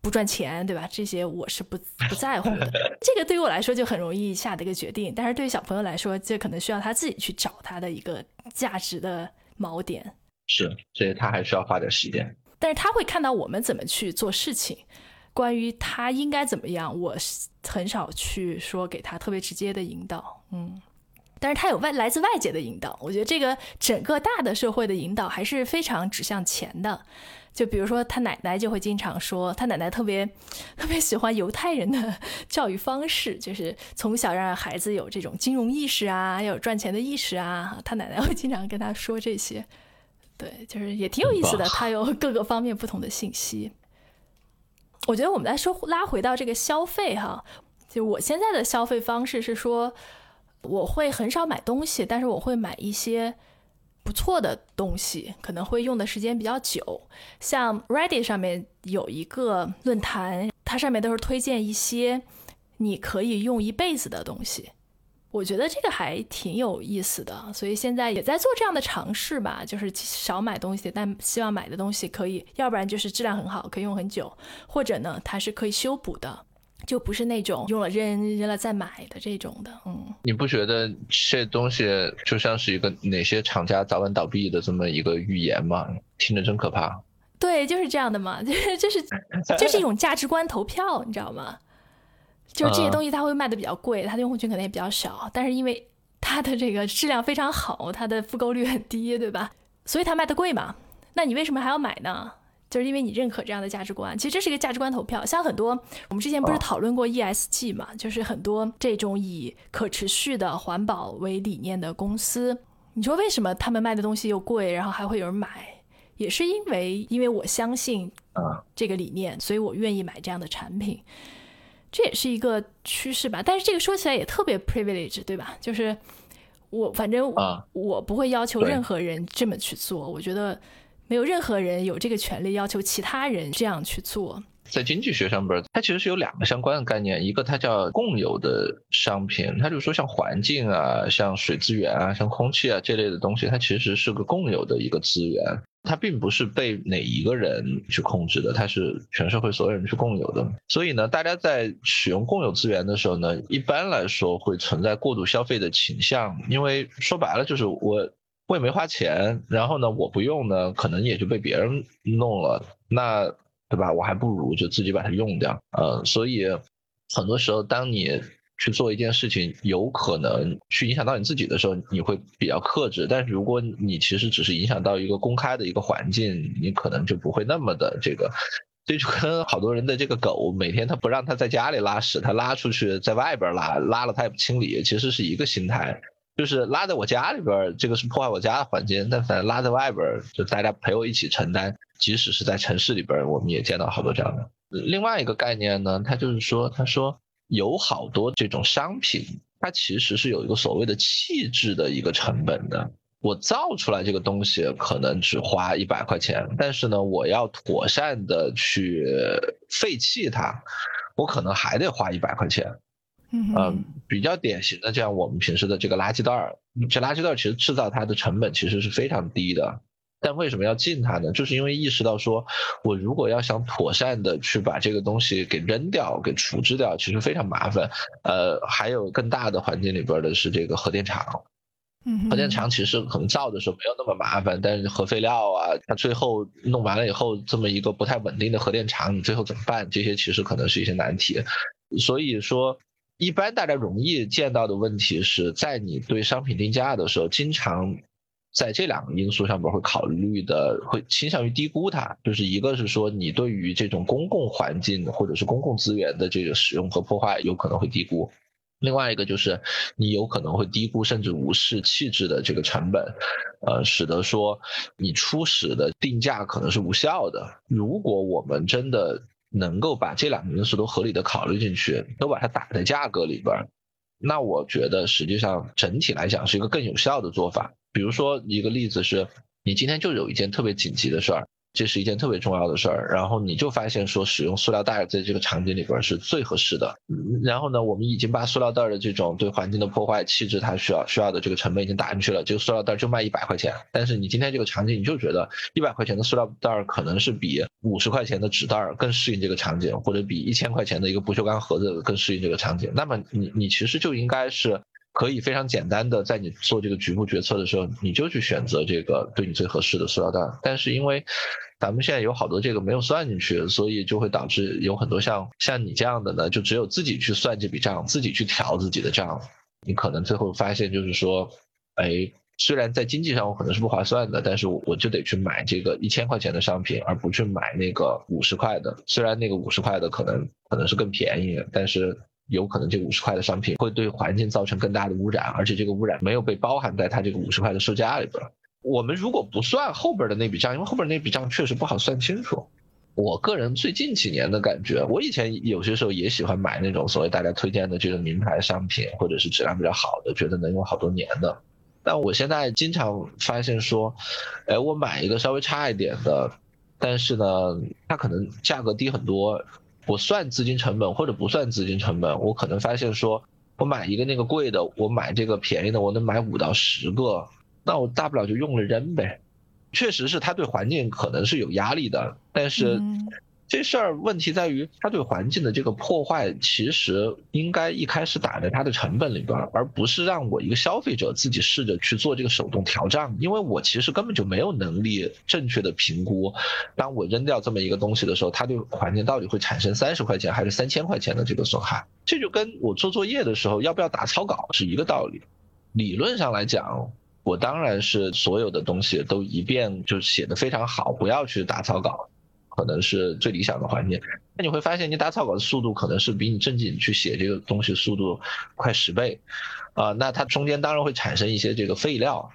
不赚钱，对吧？这些我是不不在乎的。这个对于我来说就很容易下的一个决定，但是对于小朋友来说，这可能需要他自己去找他的一个价值的锚点。是，所以他还需要花点时间。但是他会看到我们怎么去做事情，关于他应该怎么样，我很少去说给他特别直接的引导。嗯，但是他有外来自外界的引导，我觉得这个整个大的社会的引导还是非常指向钱的。就比如说，他奶奶就会经常说，他奶奶特别特别喜欢犹太人的 教育方式，就是从小让孩子有这种金融意识啊，要有赚钱的意识啊。他奶奶会经常跟他说这些，对，就是也挺有意思的。他有各个方面不同的信息。我觉得我们来说拉回到这个消费哈，就我现在的消费方式是说，我会很少买东西，但是我会买一些。不错的东西可能会用的时间比较久，像 Reddit 上面有一个论坛，它上面都是推荐一些你可以用一辈子的东西，我觉得这个还挺有意思的，所以现在也在做这样的尝试吧，就是少买东西，但希望买的东西可以，要不然就是质量很好，可以用很久，或者呢它是可以修补的。就不是那种用了扔扔了再买的这种的，嗯，你不觉得这东西就像是一个哪些厂家早晚倒闭的这么一个预言吗？听着真可怕。对，就是这样的嘛，就是就是就是一种价值观投票，你知道吗？就是这些东西它会卖的比较贵，它的用户群可能也比较少，但是因为它的这个质量非常好，它的复购率很低，对吧？所以它卖的贵嘛。那你为什么还要买呢？就是因为你认可这样的价值观，其实这是一个价值观投票。像很多我们之前不是讨论过 ESG 嘛，就是很多这种以可持续的环保为理念的公司，你说为什么他们卖的东西又贵，然后还会有人买？也是因为因为我相信这个理念，所以我愿意买这样的产品。这也是一个趋势吧。但是这个说起来也特别 privilege，对吧？就是我反正啊我不会要求任何人这么去做，我觉得没有任何人有这个权利要求其他人这样去做。在经济学上边，它其实是有两个相关的概念，一个它叫共有的商品，它就是说像环境啊、像水资源啊、像空气啊这类的东西，它其实是个共有的一个资源，它并不是被哪一个人去控制的，它是全社会所有人去共有的。所以呢，大家在使用共有资源的时候呢，一般来说会存在过度消费的倾向，因为说白了就是我。我也没花钱，然后呢，我不用呢，可能也就被别人弄了。那对吧？我还不如就自己把它用掉。呃，所以很多时候，当你去做一件事情，有可能去影响到你自己的时候，你会比较克制。但是如果你其实只是影响到一个公开的一个环境，你可能就不会那么的这个。这就跟好多人的这个狗，每天他不让它在家里拉屎，它拉出去在外边拉，拉了它也不清理，其实是一个心态。就是拉在我家里边，这个是破坏我家的环境；但反正拉在外边，就大家陪我一起承担。即使是在城市里边，我们也见到好多这样的。另外一个概念呢，它就是说，他说有好多这种商品，它其实是有一个所谓的气质的一个成本的。我造出来这个东西可能只花一百块钱，但是呢，我要妥善的去废弃它，我可能还得花一百块钱。嗯嗯，比较典型的，这样我们平时的这个垃圾袋儿，这垃圾袋儿其实制造它的成本其实是非常低的，但为什么要禁它呢？就是因为意识到说，我如果要想妥善的去把这个东西给扔掉、给处置掉，其实非常麻烦。呃，还有更大的环境里边的是这个核电厂，嗯核电厂其实可能造的时候没有那么麻烦，但是核废料啊，它最后弄完了以后，这么一个不太稳定的核电厂，你最后怎么办？这些其实可能是一些难题。所以说。一般大家容易见到的问题是在你对商品定价的时候，经常在这两个因素上面会考虑的，会倾向于低估它。就是一个是说你对于这种公共环境或者是公共资源的这个使用和破坏有可能会低估，另外一个就是你有可能会低估甚至无视气质的这个成本，呃，使得说你初始的定价可能是无效的。如果我们真的能够把这两个因素都合理的考虑进去，都把它打在价格里边，那我觉得实际上整体来讲是一个更有效的做法。比如说一个例子是，你今天就有一件特别紧急的事儿，这是一件特别重要的事儿，然后你就发现说使用塑料袋在这个场景里边是最合适的。然后呢，我们已经把塑料袋的这种对环境的破坏、气质它需要需要的这个成本已经打进去了，这个塑料袋就卖一百块钱。但是你今天这个场景，你就觉得一百块钱的塑料袋可能是比五十块钱的纸袋更适应这个场景，或者比一千块钱的一个不锈钢盒子更适应这个场景。那么你你其实就应该是。可以非常简单的在你做这个局部决策的时候，你就去选择这个对你最合适的塑料袋。但是因为咱们现在有好多这个没有算进去，所以就会导致有很多像像你这样的呢，就只有自己去算这笔账，自己去调自己的账。你可能最后发现就是说，哎，虽然在经济上我可能是不划算的，但是我我就得去买这个一千块钱的商品，而不去买那个五十块的。虽然那个五十块的可能可能是更便宜，但是。有可能这五十块的商品会对环境造成更大的污染，而且这个污染没有被包含在它这个五十块的售价里边。我们如果不算后边的那笔账，因为后边那笔账确实不好算清楚。我个人最近几年的感觉，我以前有些时候也喜欢买那种所谓大家推荐的这种名牌商品，或者是质量比较好的，觉得能用好多年的。但我现在经常发现说，哎，我买一个稍微差一点的，但是呢，它可能价格低很多。我算资金成本或者不算资金成本，我可能发现说，我买一个那个贵的，我买这个便宜的，我能买五到十个，那我大不了就用了扔呗。确实是它对环境可能是有压力的，但是这事儿问题在于，它对环境的这个破坏，其实应该一开始打在它的成本里边，而不是让我一个消费者自己试着去做这个手动调账，因为我其实根本就没有能力正确的评估，当我扔掉这么一个东西的时候，它对环境到底会产生三十块钱还是三千块钱的这个损害，这就跟我做作业的时候要不要打草稿是一个道理。理论上来讲，我当然是所有的东西都一遍就写的非常好，不要去打草稿。可能是最理想的环境，那你会发现你打草稿的速度可能是比你正经去写这个东西速度快十倍，啊，那它中间当然会产生一些这个废料，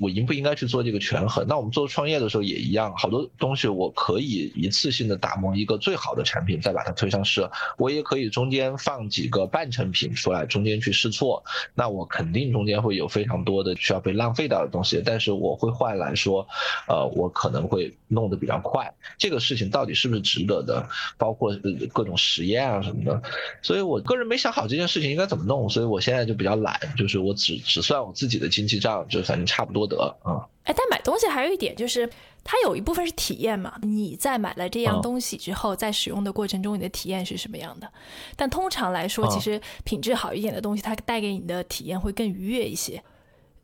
我应不应该去做这个权衡？那我们做创业的时候也一样，好多东西我可以一次性的打磨一个最好的产品，再把它推上市。我也可以中间放几个半成品出来，中间去试错。那我肯定中间会有非常多的需要被浪费掉的东西，但是我会换来说，呃，我可能会弄得比较快。这个事情到底是不是值得的？包括各种实验啊什么的。所以我个人没想好这件事情应该怎么弄，所以我现在就比较懒，就是我只只算我自己的经济账，就反正差不多。得啊，哎，但买东西还有一点就是，它有一部分是体验嘛。你在买了这样东西之后，在使用的过程中，你的体验是什么样的？但通常来说，其实品质好一点的东西，它带给你的体验会更愉悦一些。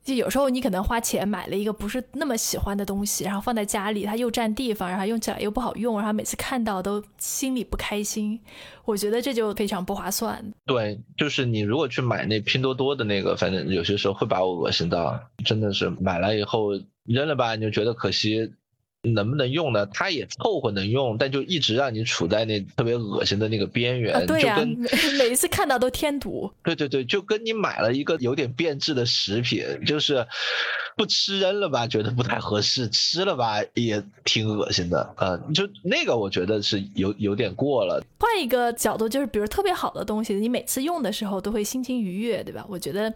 就有时候你可能花钱买了一个不是那么喜欢的东西，然后放在家里，它又占地方，然后用起来又不好用，然后每次看到都心里不开心。我觉得这就非常不划算。对，就是你如果去买那拼多多的那个，反正有些时候会把我恶心到，真的是买了以后扔了吧，你就觉得可惜。能不能用呢？它也凑合能用，但就一直让你处在那特别恶心的那个边缘。对呀，每 一次看到都添堵。对对对，就跟你买了一个有点变质的食品，就是不吃扔了吧，觉得不太合适；吃了吧，也挺恶心的。嗯，就那个我觉得是有有点过了。换一个角度，就是比如特别好的东西，你每次用的时候都会心情愉悦，对吧？我觉得。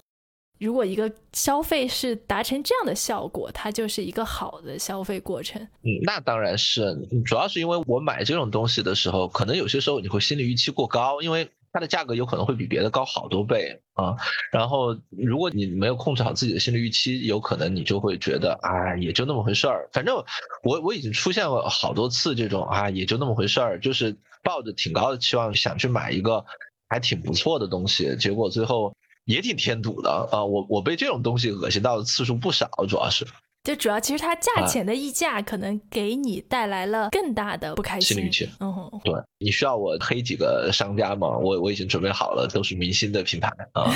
如果一个消费是达成这样的效果，它就是一个好的消费过程。嗯，那当然是，主要是因为我买这种东西的时候，可能有些时候你会心理预期过高，因为它的价格有可能会比别的高好多倍啊。然后如果你没有控制好自己的心理预期，有可能你就会觉得啊，也就那么回事儿。反正我我已经出现过好多次这种啊，也就那么回事儿，就是抱着挺高的期望想去买一个还挺不错的东西，结果最后。也挺添堵的啊！我我被这种东西恶心到的次数不少，主要是，就主要其实它价钱的溢价可能给你带来了更大的不开心。心理预期，嗯，对你需要我黑几个商家吗？我我已经准备好了，都是明星的品牌啊。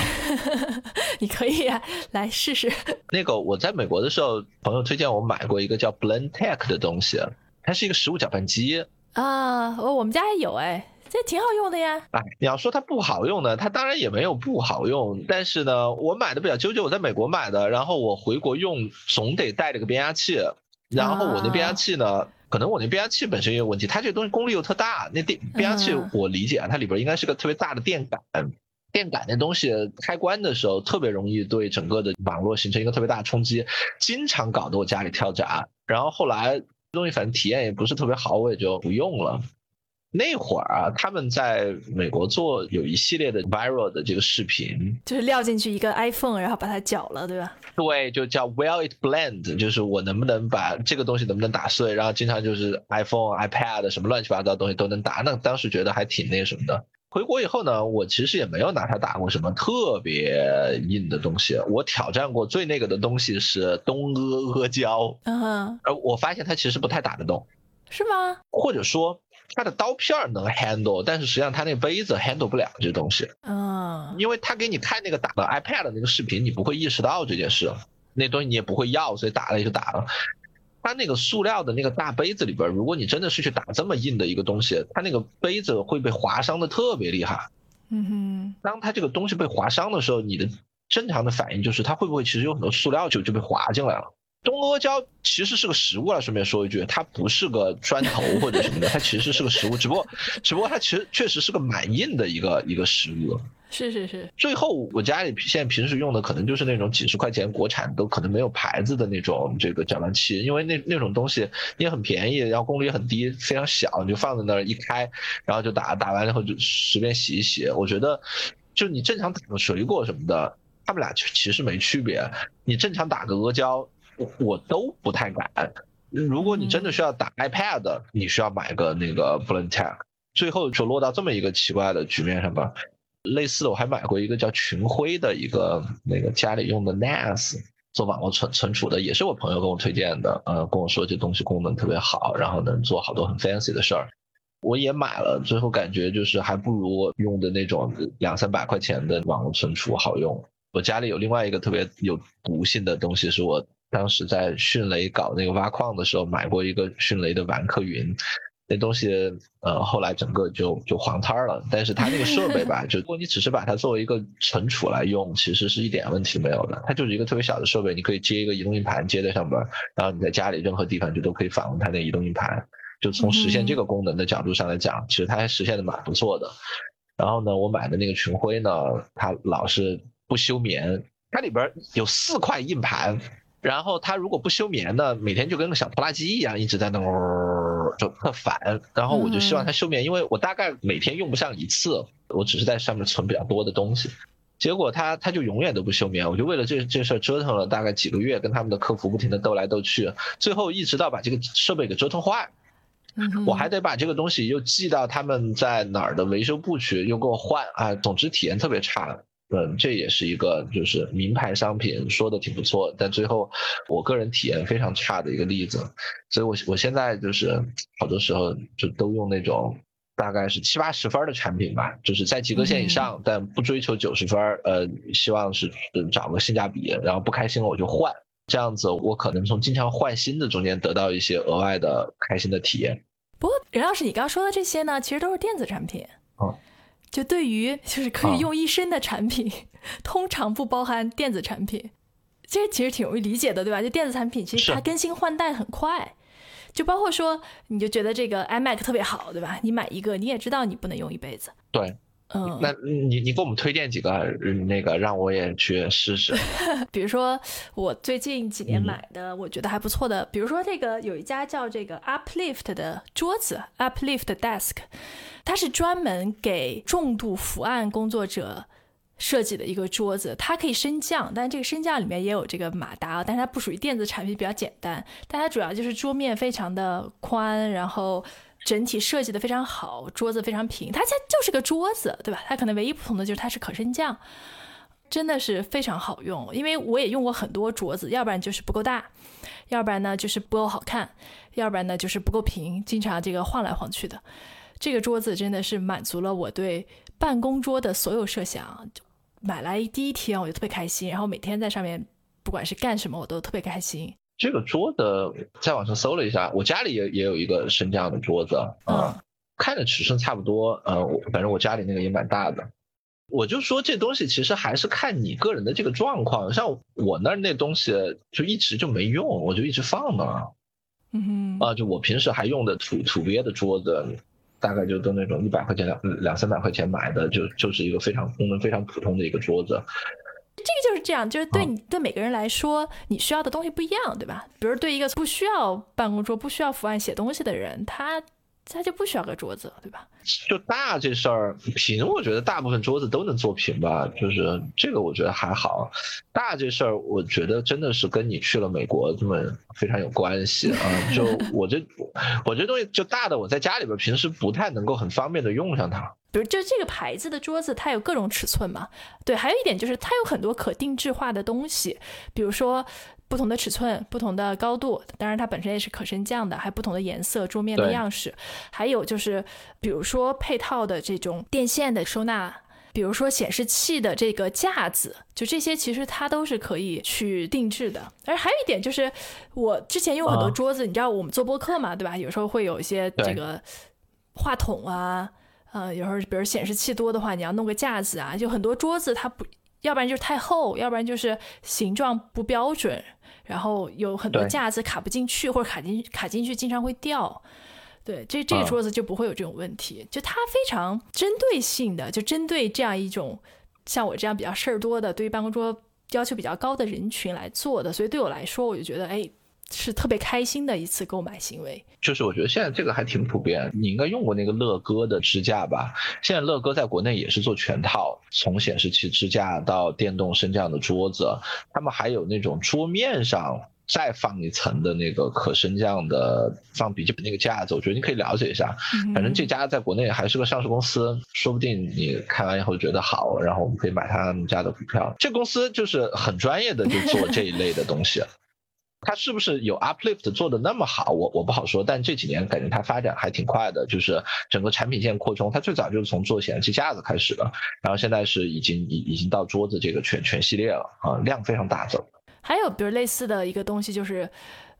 你可以啊，来试试。那个我在美国的时候，朋友推荐我买过一个叫 Blendtec 的东西，它是一个食物搅拌机啊。我我们家也有哎。这挺好用的呀！哎，你要说它不好用呢，它当然也没有不好用。但是呢，我买的比较纠结，我在美国买的，然后我回国用总得带着个变压器。然后我那变压器呢，可能我那变压器本身也有问题，它这个东西功率又特大。那电变压器我理解啊，它里边应该是个特别大的电感，电感那东西开关的时候特别容易对整个的网络形成一个特别大的冲击，经常搞得我家里跳闸。然后后来东西反正体验也不是特别好，我也就不用了。那会儿啊，他们在美国做有一系列的 viral 的这个视频，就是撂进去一个 iPhone，然后把它搅了，对吧？对，就叫 Will it blend，就是我能不能把这个东西能不能打碎，然后经常就是 iPhone、iPad 什么乱七八糟的东西都能打。那当时觉得还挺那什么的。回国以后呢，我其实也没有拿它打过什么特别硬的东西。我挑战过最那个的东西是东阿阿胶，嗯，而我发现它其实不太打得动，是吗？或者说？它的刀片能 handle，但是实际上它那杯子 handle 不了这东西。嗯，因为他给你看那个打的 iPad 的那个视频，你不会意识到这件事，那东西你也不会要，所以打了也就打了。它那个塑料的那个大杯子里边，如果你真的是去打这么硬的一个东西，它那个杯子会被划伤的特别厉害。嗯哼，当它这个东西被划伤的时候，你的正常的反应就是它会不会其实有很多塑料就就被划进来了。东阿胶其实是个食物了，顺便说一句，它不是个砖头或者什么的，它其实是个食物，只不过，只不过它其实确实是个蛮硬的一个一个食物。是是是。最后我家里现在平时用的可能就是那种几十块钱国产都可能没有牌子的那种这个搅拌器，因为那那种东西也很便宜，然后功率也很低，非常小，你就放在那儿一开，然后就打，打完了以后就随便洗一洗。我觉得，就你正常打个水果什么的，他们俩其实没区别。你正常打个阿胶。我我都不太敢。如果你真的需要打 iPad，你需要买个那个 Blendtec。最后就落到这么一个奇怪的局面上吧。类似的，我还买过一个叫群晖的一个那个家里用的 NAS 做网络存存储的，也是我朋友跟我推荐的。呃，跟我说这东西功能特别好，然后能做好多很 fancy 的事儿。我也买了，最后感觉就是还不如用的那种两三百块钱的网络存储好用。我家里有另外一个特别有毒性的东西，是我。当时在迅雷搞那个挖矿的时候，买过一个迅雷的玩客云，那东西呃后来整个就就黄摊儿了。但是它那个设备吧，就如果你只是把它作为一个存储来用，其实是一点问题没有的。它就是一个特别小的设备，你可以接一个移动硬盘接在上边，然后你在家里任何地方就都可以访问它那移动硬盘。就从实现这个功能的角度上来讲，其实它还实现的蛮不错的。然后呢，我买的那个群晖呢，它老是不休眠，它里边有四块硬盘。然后它如果不休眠呢，每天就跟个小拖拉机一样，一直在那哦，就特烦。然后我就希望它休眠，因为我大概每天用不上一次，我只是在上面存比较多的东西。结果它它就永远都不休眠，我就为了这这事儿折腾了大概几个月，跟他们的客服不停的斗来斗去，最后一直到把这个设备给折腾坏，我还得把这个东西又寄到他们在哪儿的维修部去，又给我换啊，总之体验特别差。嗯，这也是一个就是名牌商品说的挺不错，但最后我个人体验非常差的一个例子，所以我我现在就是好多时候就都用那种大概是七八十分的产品吧，就是在及格线以上，但不追求九十分，呃，希望是找个性价比，然后不开心了我就换，这样子我可能从经常换新的中间得到一些额外的开心的体验。不过任老师，你刚刚说的这些呢，其实都是电子产品。哦。就对于就是可以用一身的产品，通常不包含电子产品，这其实挺容易理解的，对吧？就电子产品其实它更新换代很快，就包括说你就觉得这个 iMac 特别好，对吧？你买一个你也知道你不能用一辈子。对。嗯，那你你给我们推荐几个那个让我也去试试。比如说我最近几年买的，我觉得还不错的，比如说这个有一家叫这个 Uplift 的桌子，Uplift Desk，它是专门给重度伏案工作者设计的一个桌子，它可以升降，但这个升降里面也有这个马达，但是它不属于电子产品，比较简单，但它主要就是桌面非常的宽，然后。整体设计的非常好，桌子非常平，它它就是个桌子，对吧？它可能唯一不同的就是它是可升降，真的是非常好用。因为我也用过很多桌子，要不然就是不够大，要不然呢就是不够好看，要不然呢就是不够平，经常这个晃来晃去的。这个桌子真的是满足了我对办公桌的所有设想，买来第一天我就特别开心，然后每天在上面不管是干什么我都特别开心。这个桌子在网上搜了一下，我家里也也有一个升降的桌子，嗯，看着尺寸差不多，呃，反正我家里那个也蛮大的。我就说这东西其实还是看你个人的这个状况，像我那儿那东西就一直就没用，我就一直放那。嗯哼，啊，就我平时还用的土土鳖的桌子，大概就都那种一百块钱两两三百块钱买的，就就是一个非常功能非常普通的一个桌子。这个就是这样，就是对你对每个人来说，你需要的东西不一样，对吧？比如对一个不需要办公桌、不需要伏案写东西的人，他他就不需要个桌子，对吧？就大这事儿平，我觉得大部分桌子都能做平吧，就是这个我觉得还好。大这事儿，我觉得真的是跟你去了美国这么非常有关系啊。就我这我这东西就大的，我在家里边平时不太能够很方便的用上它。比如就这个牌子的桌子，它有各种尺寸嘛？对，还有一点就是它有很多可定制化的东西，比如说不同的尺寸、不同的高度，当然它本身也是可升降的，还不同的颜色、桌面的样式，还有就是比如说配套的这种电线的收纳，比如说显示器的这个架子，就这些其实它都是可以去定制的。而还有一点就是，我之前用很多桌子，你知道我们做播客嘛，对吧？有时候会有一些这个话筒啊。呃，有时候比如显示器多的话，你要弄个架子啊，就很多桌子它不，要不然就是太厚，要不然就是形状不标准，然后有很多架子卡不进去，或者卡进卡进去经常会掉。对，这这个桌子就不会有这种问题，就它非常针对性的，就针对这样一种像我这样比较事儿多的，对于办公桌要求比较高的人群来做的，所以对我来说，我就觉得哎。是特别开心的一次购买行为，就是我觉得现在这个还挺普遍。你应该用过那个乐哥的支架吧？现在乐哥在国内也是做全套，从显示器支架到电动升降的桌子，他们还有那种桌面上再放一层的那个可升降的放笔记本那个架子。我觉得你可以了解一下，反正这家在国内还是个上市公司，说不定你看完以后觉得好，然后我们可以买他们家的股票。这公司就是很专业的，就做这一类的东西。它是不是有 Uplift 做的那么好？我我不好说，但这几年感觉它发展还挺快的，就是整个产品线扩充。它最早就是从做显示器架子开始的，然后现在是已经已已经到桌子这个全全系列了啊，量非常大。的。还有比如类似的一个东西就是，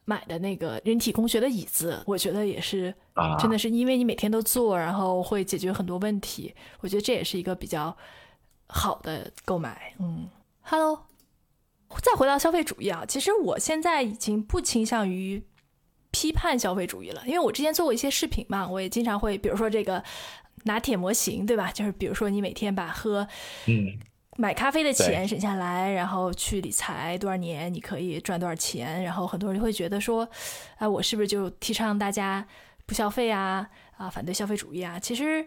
买的那个人体工学的椅子，我觉得也是啊，真的是因为你每天都坐，然后会解决很多问题。我觉得这也是一个比较好的购买。嗯，Hello，再回到消费主义啊，其实我现在已经不倾向于批判消费主义了，因为我之前做过一些视频嘛，我也经常会，比如说这个拿铁模型，对吧？就是比如说你每天把喝，嗯。买咖啡的钱省下来，然后去理财，多少年你可以赚多少钱？然后很多人会觉得说，啊，我是不是就提倡大家不消费啊？啊，反对消费主义啊？其实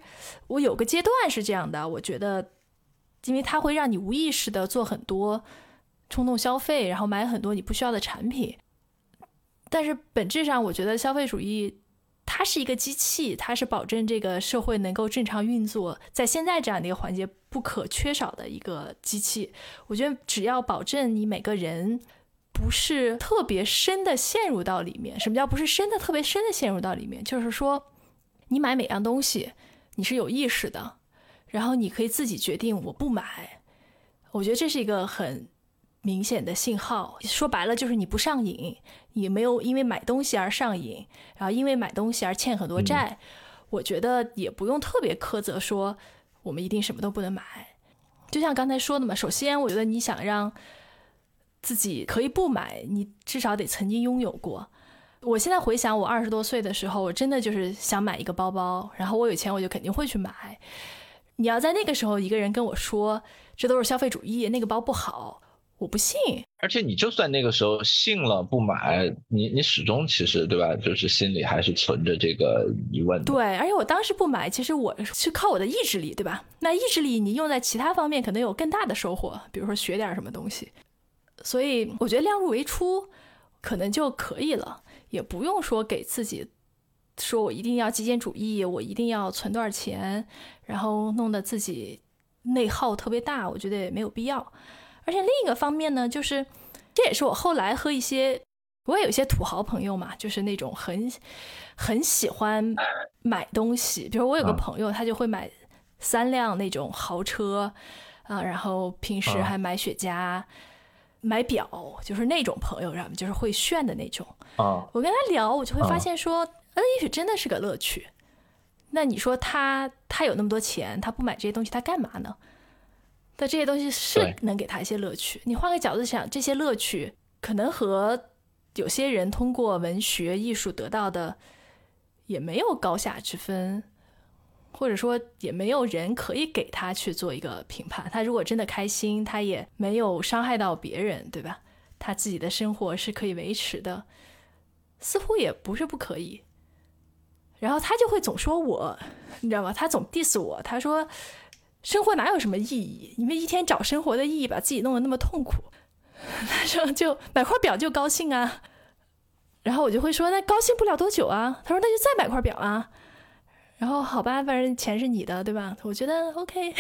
我有个阶段是这样的，我觉得，因为它会让你无意识的做很多冲动消费，然后买很多你不需要的产品。但是本质上，我觉得消费主义。它是一个机器，它是保证这个社会能够正常运作，在现在这样的一个环节不可缺少的一个机器。我觉得只要保证你每个人不是特别深的陷入到里面，什么叫不是深的特别深的陷入到里面？就是说，你买每样东西你是有意识的，然后你可以自己决定我不买。我觉得这是一个很。明显的信号，说白了就是你不上瘾，你没有因为买东西而上瘾，然后因为买东西而欠很多债。我觉得也不用特别苛责说我们一定什么都不能买。就像刚才说的嘛，首先我觉得你想让自己可以不买，你至少得曾经拥有过。我现在回想我二十多岁的时候，我真的就是想买一个包包，然后我有钱我就肯定会去买。你要在那个时候一个人跟我说这都是消费主义，那个包不好。我不信，而且你就算那个时候信了不买，你你始终其实对吧？就是心里还是存着这个疑问。对，而且我当时不买，其实我是靠我的意志力，对吧？那意志力你用在其他方面，可能有更大的收获，比如说学点什么东西。所以我觉得量入为出可能就可以了，也不用说给自己说我一定要极简主义，我一定要存多少钱，然后弄得自己内耗特别大，我觉得也没有必要。而且另一个方面呢，就是这也是我后来和一些我也有一些土豪朋友嘛，就是那种很很喜欢买东西，比如我有个朋友，他就会买三辆那种豪车啊，然后平时还买雪茄、买表，就是那种朋友，知道吗？就是会炫的那种啊。我跟他聊，我就会发现说，呃，也许真的是个乐趣。那你说他他有那么多钱，他不买这些东西，他干嘛呢？那这些东西是能给他一些乐趣。你换个角度想，这些乐趣可能和有些人通过文学艺术得到的也没有高下之分，或者说也没有人可以给他去做一个评判。他如果真的开心，他也没有伤害到别人，对吧？他自己的生活是可以维持的，似乎也不是不可以。然后他就会总说我，你知道吗？他总 diss 我，他说。生活哪有什么意义？你们一天找生活的意义，把自己弄得那么痛苦。他说就买块表就高兴啊，然后我就会说那高兴不了多久啊。他说那就再买块表啊。然后好吧，反正钱是你的，对吧？我觉得 OK。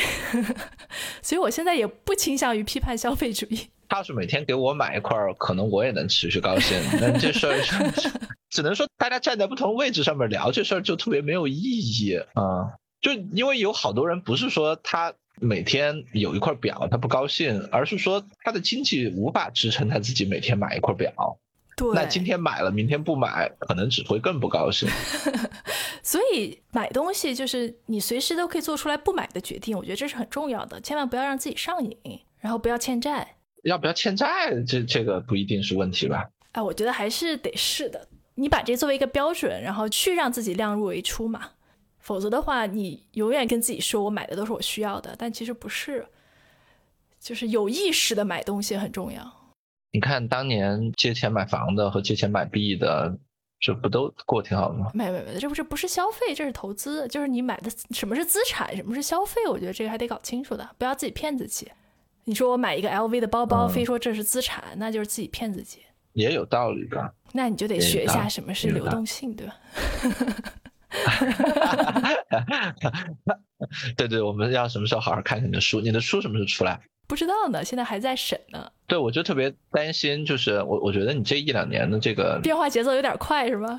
所以我现在也不倾向于批判消费主义。他要是每天给我买一块，可能我也能持续高兴。那这事儿 只能说大家站在不同位置上面聊这事儿就特别没有意义啊。就因为有好多人不是说他每天有一块表他不高兴，而是说他的经济无法支撑他自己每天买一块表。对，那今天买了，明天不买，可能只会更不高兴。所以买东西就是你随时都可以做出来不买的决定，我觉得这是很重要的，千万不要让自己上瘾，然后不要欠债。要不要欠债？这这个不一定是问题吧？哎，我觉得还是得试的。你把这作为一个标准，然后去让自己量入为出嘛。否则的话，你永远跟自己说我买的都是我需要的，但其实不是，就是有意识的买东西很重要。你看当年借钱买房的和借钱买币的，这不都过挺好的吗？没没没，这不是不是消费，这是投资，就是你买的什么是资产，什么是消费，我觉得这个还得搞清楚的，不要自己骗自己。你说我买一个 LV 的包包，非说这是资产，那就是自己骗自己。也有道理吧。那你就得学一下什么是流动性，对吧？对对，我们要什么时候好好看看你的书？你的书什么时候出来？不知道呢，现在还在审呢。对，我就特别担心，就是我我觉得你这一两年的这个变化节奏有点快，是吗？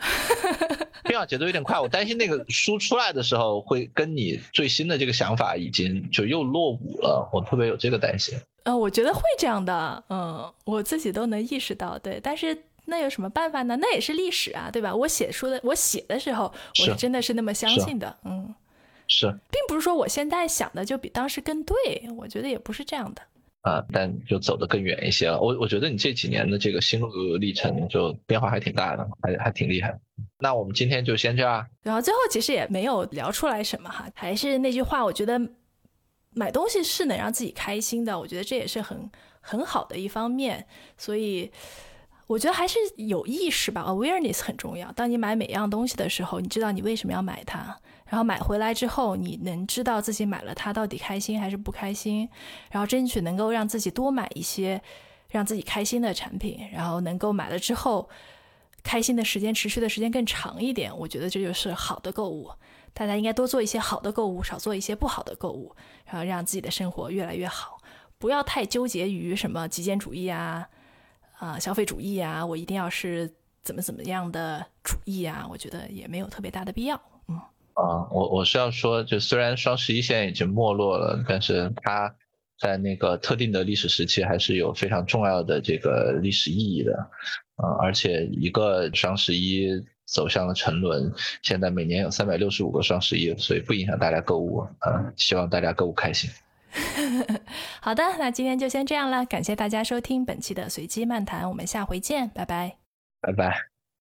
变化节奏有点快，我担心那个书出来的时候会跟你最新的这个想法已经就又落伍了，我特别有这个担心。呃，我觉得会这样的，嗯，我自己都能意识到，对，但是。那有什么办法呢？那也是历史啊，对吧？我写书的，我写的时候，我是真的是那么相信的，嗯，是，并不是说我现在想的就比当时更对，我觉得也不是这样的。啊，但就走得更远一些了。我我觉得你这几年的这个心路历程就变化还挺大的，还还挺厉害。那我们今天就先这样。然后最后其实也没有聊出来什么哈，还是那句话，我觉得买东西是能让自己开心的，我觉得这也是很很好的一方面。所以我觉得还是有意识吧，awareness 很重要。当你买每样东西的时候，你知道你为什么要买它。然后买回来之后，你能知道自己买了它到底开心还是不开心，然后争取能够让自己多买一些让自己开心的产品，然后能够买了之后开心的时间持续的时间更长一点。我觉得这就是好的购物。大家应该多做一些好的购物，少做一些不好的购物，然后让自己的生活越来越好。不要太纠结于什么极简主义啊、啊消费主义啊，我一定要是怎么怎么样的主义啊？我觉得也没有特别大的必要。嗯。啊，我我是要说，就虽然双十一现在已经没落了，但是它在那个特定的历史时期还是有非常重要的这个历史意义的，啊，而且一个双十一走向了沉沦，现在每年有三百六十五个双十一，所以不影响大家购物，啊，希望大家购物开心。好的，那今天就先这样了，感谢大家收听本期的随机漫谈，我们下回见，拜拜，拜拜。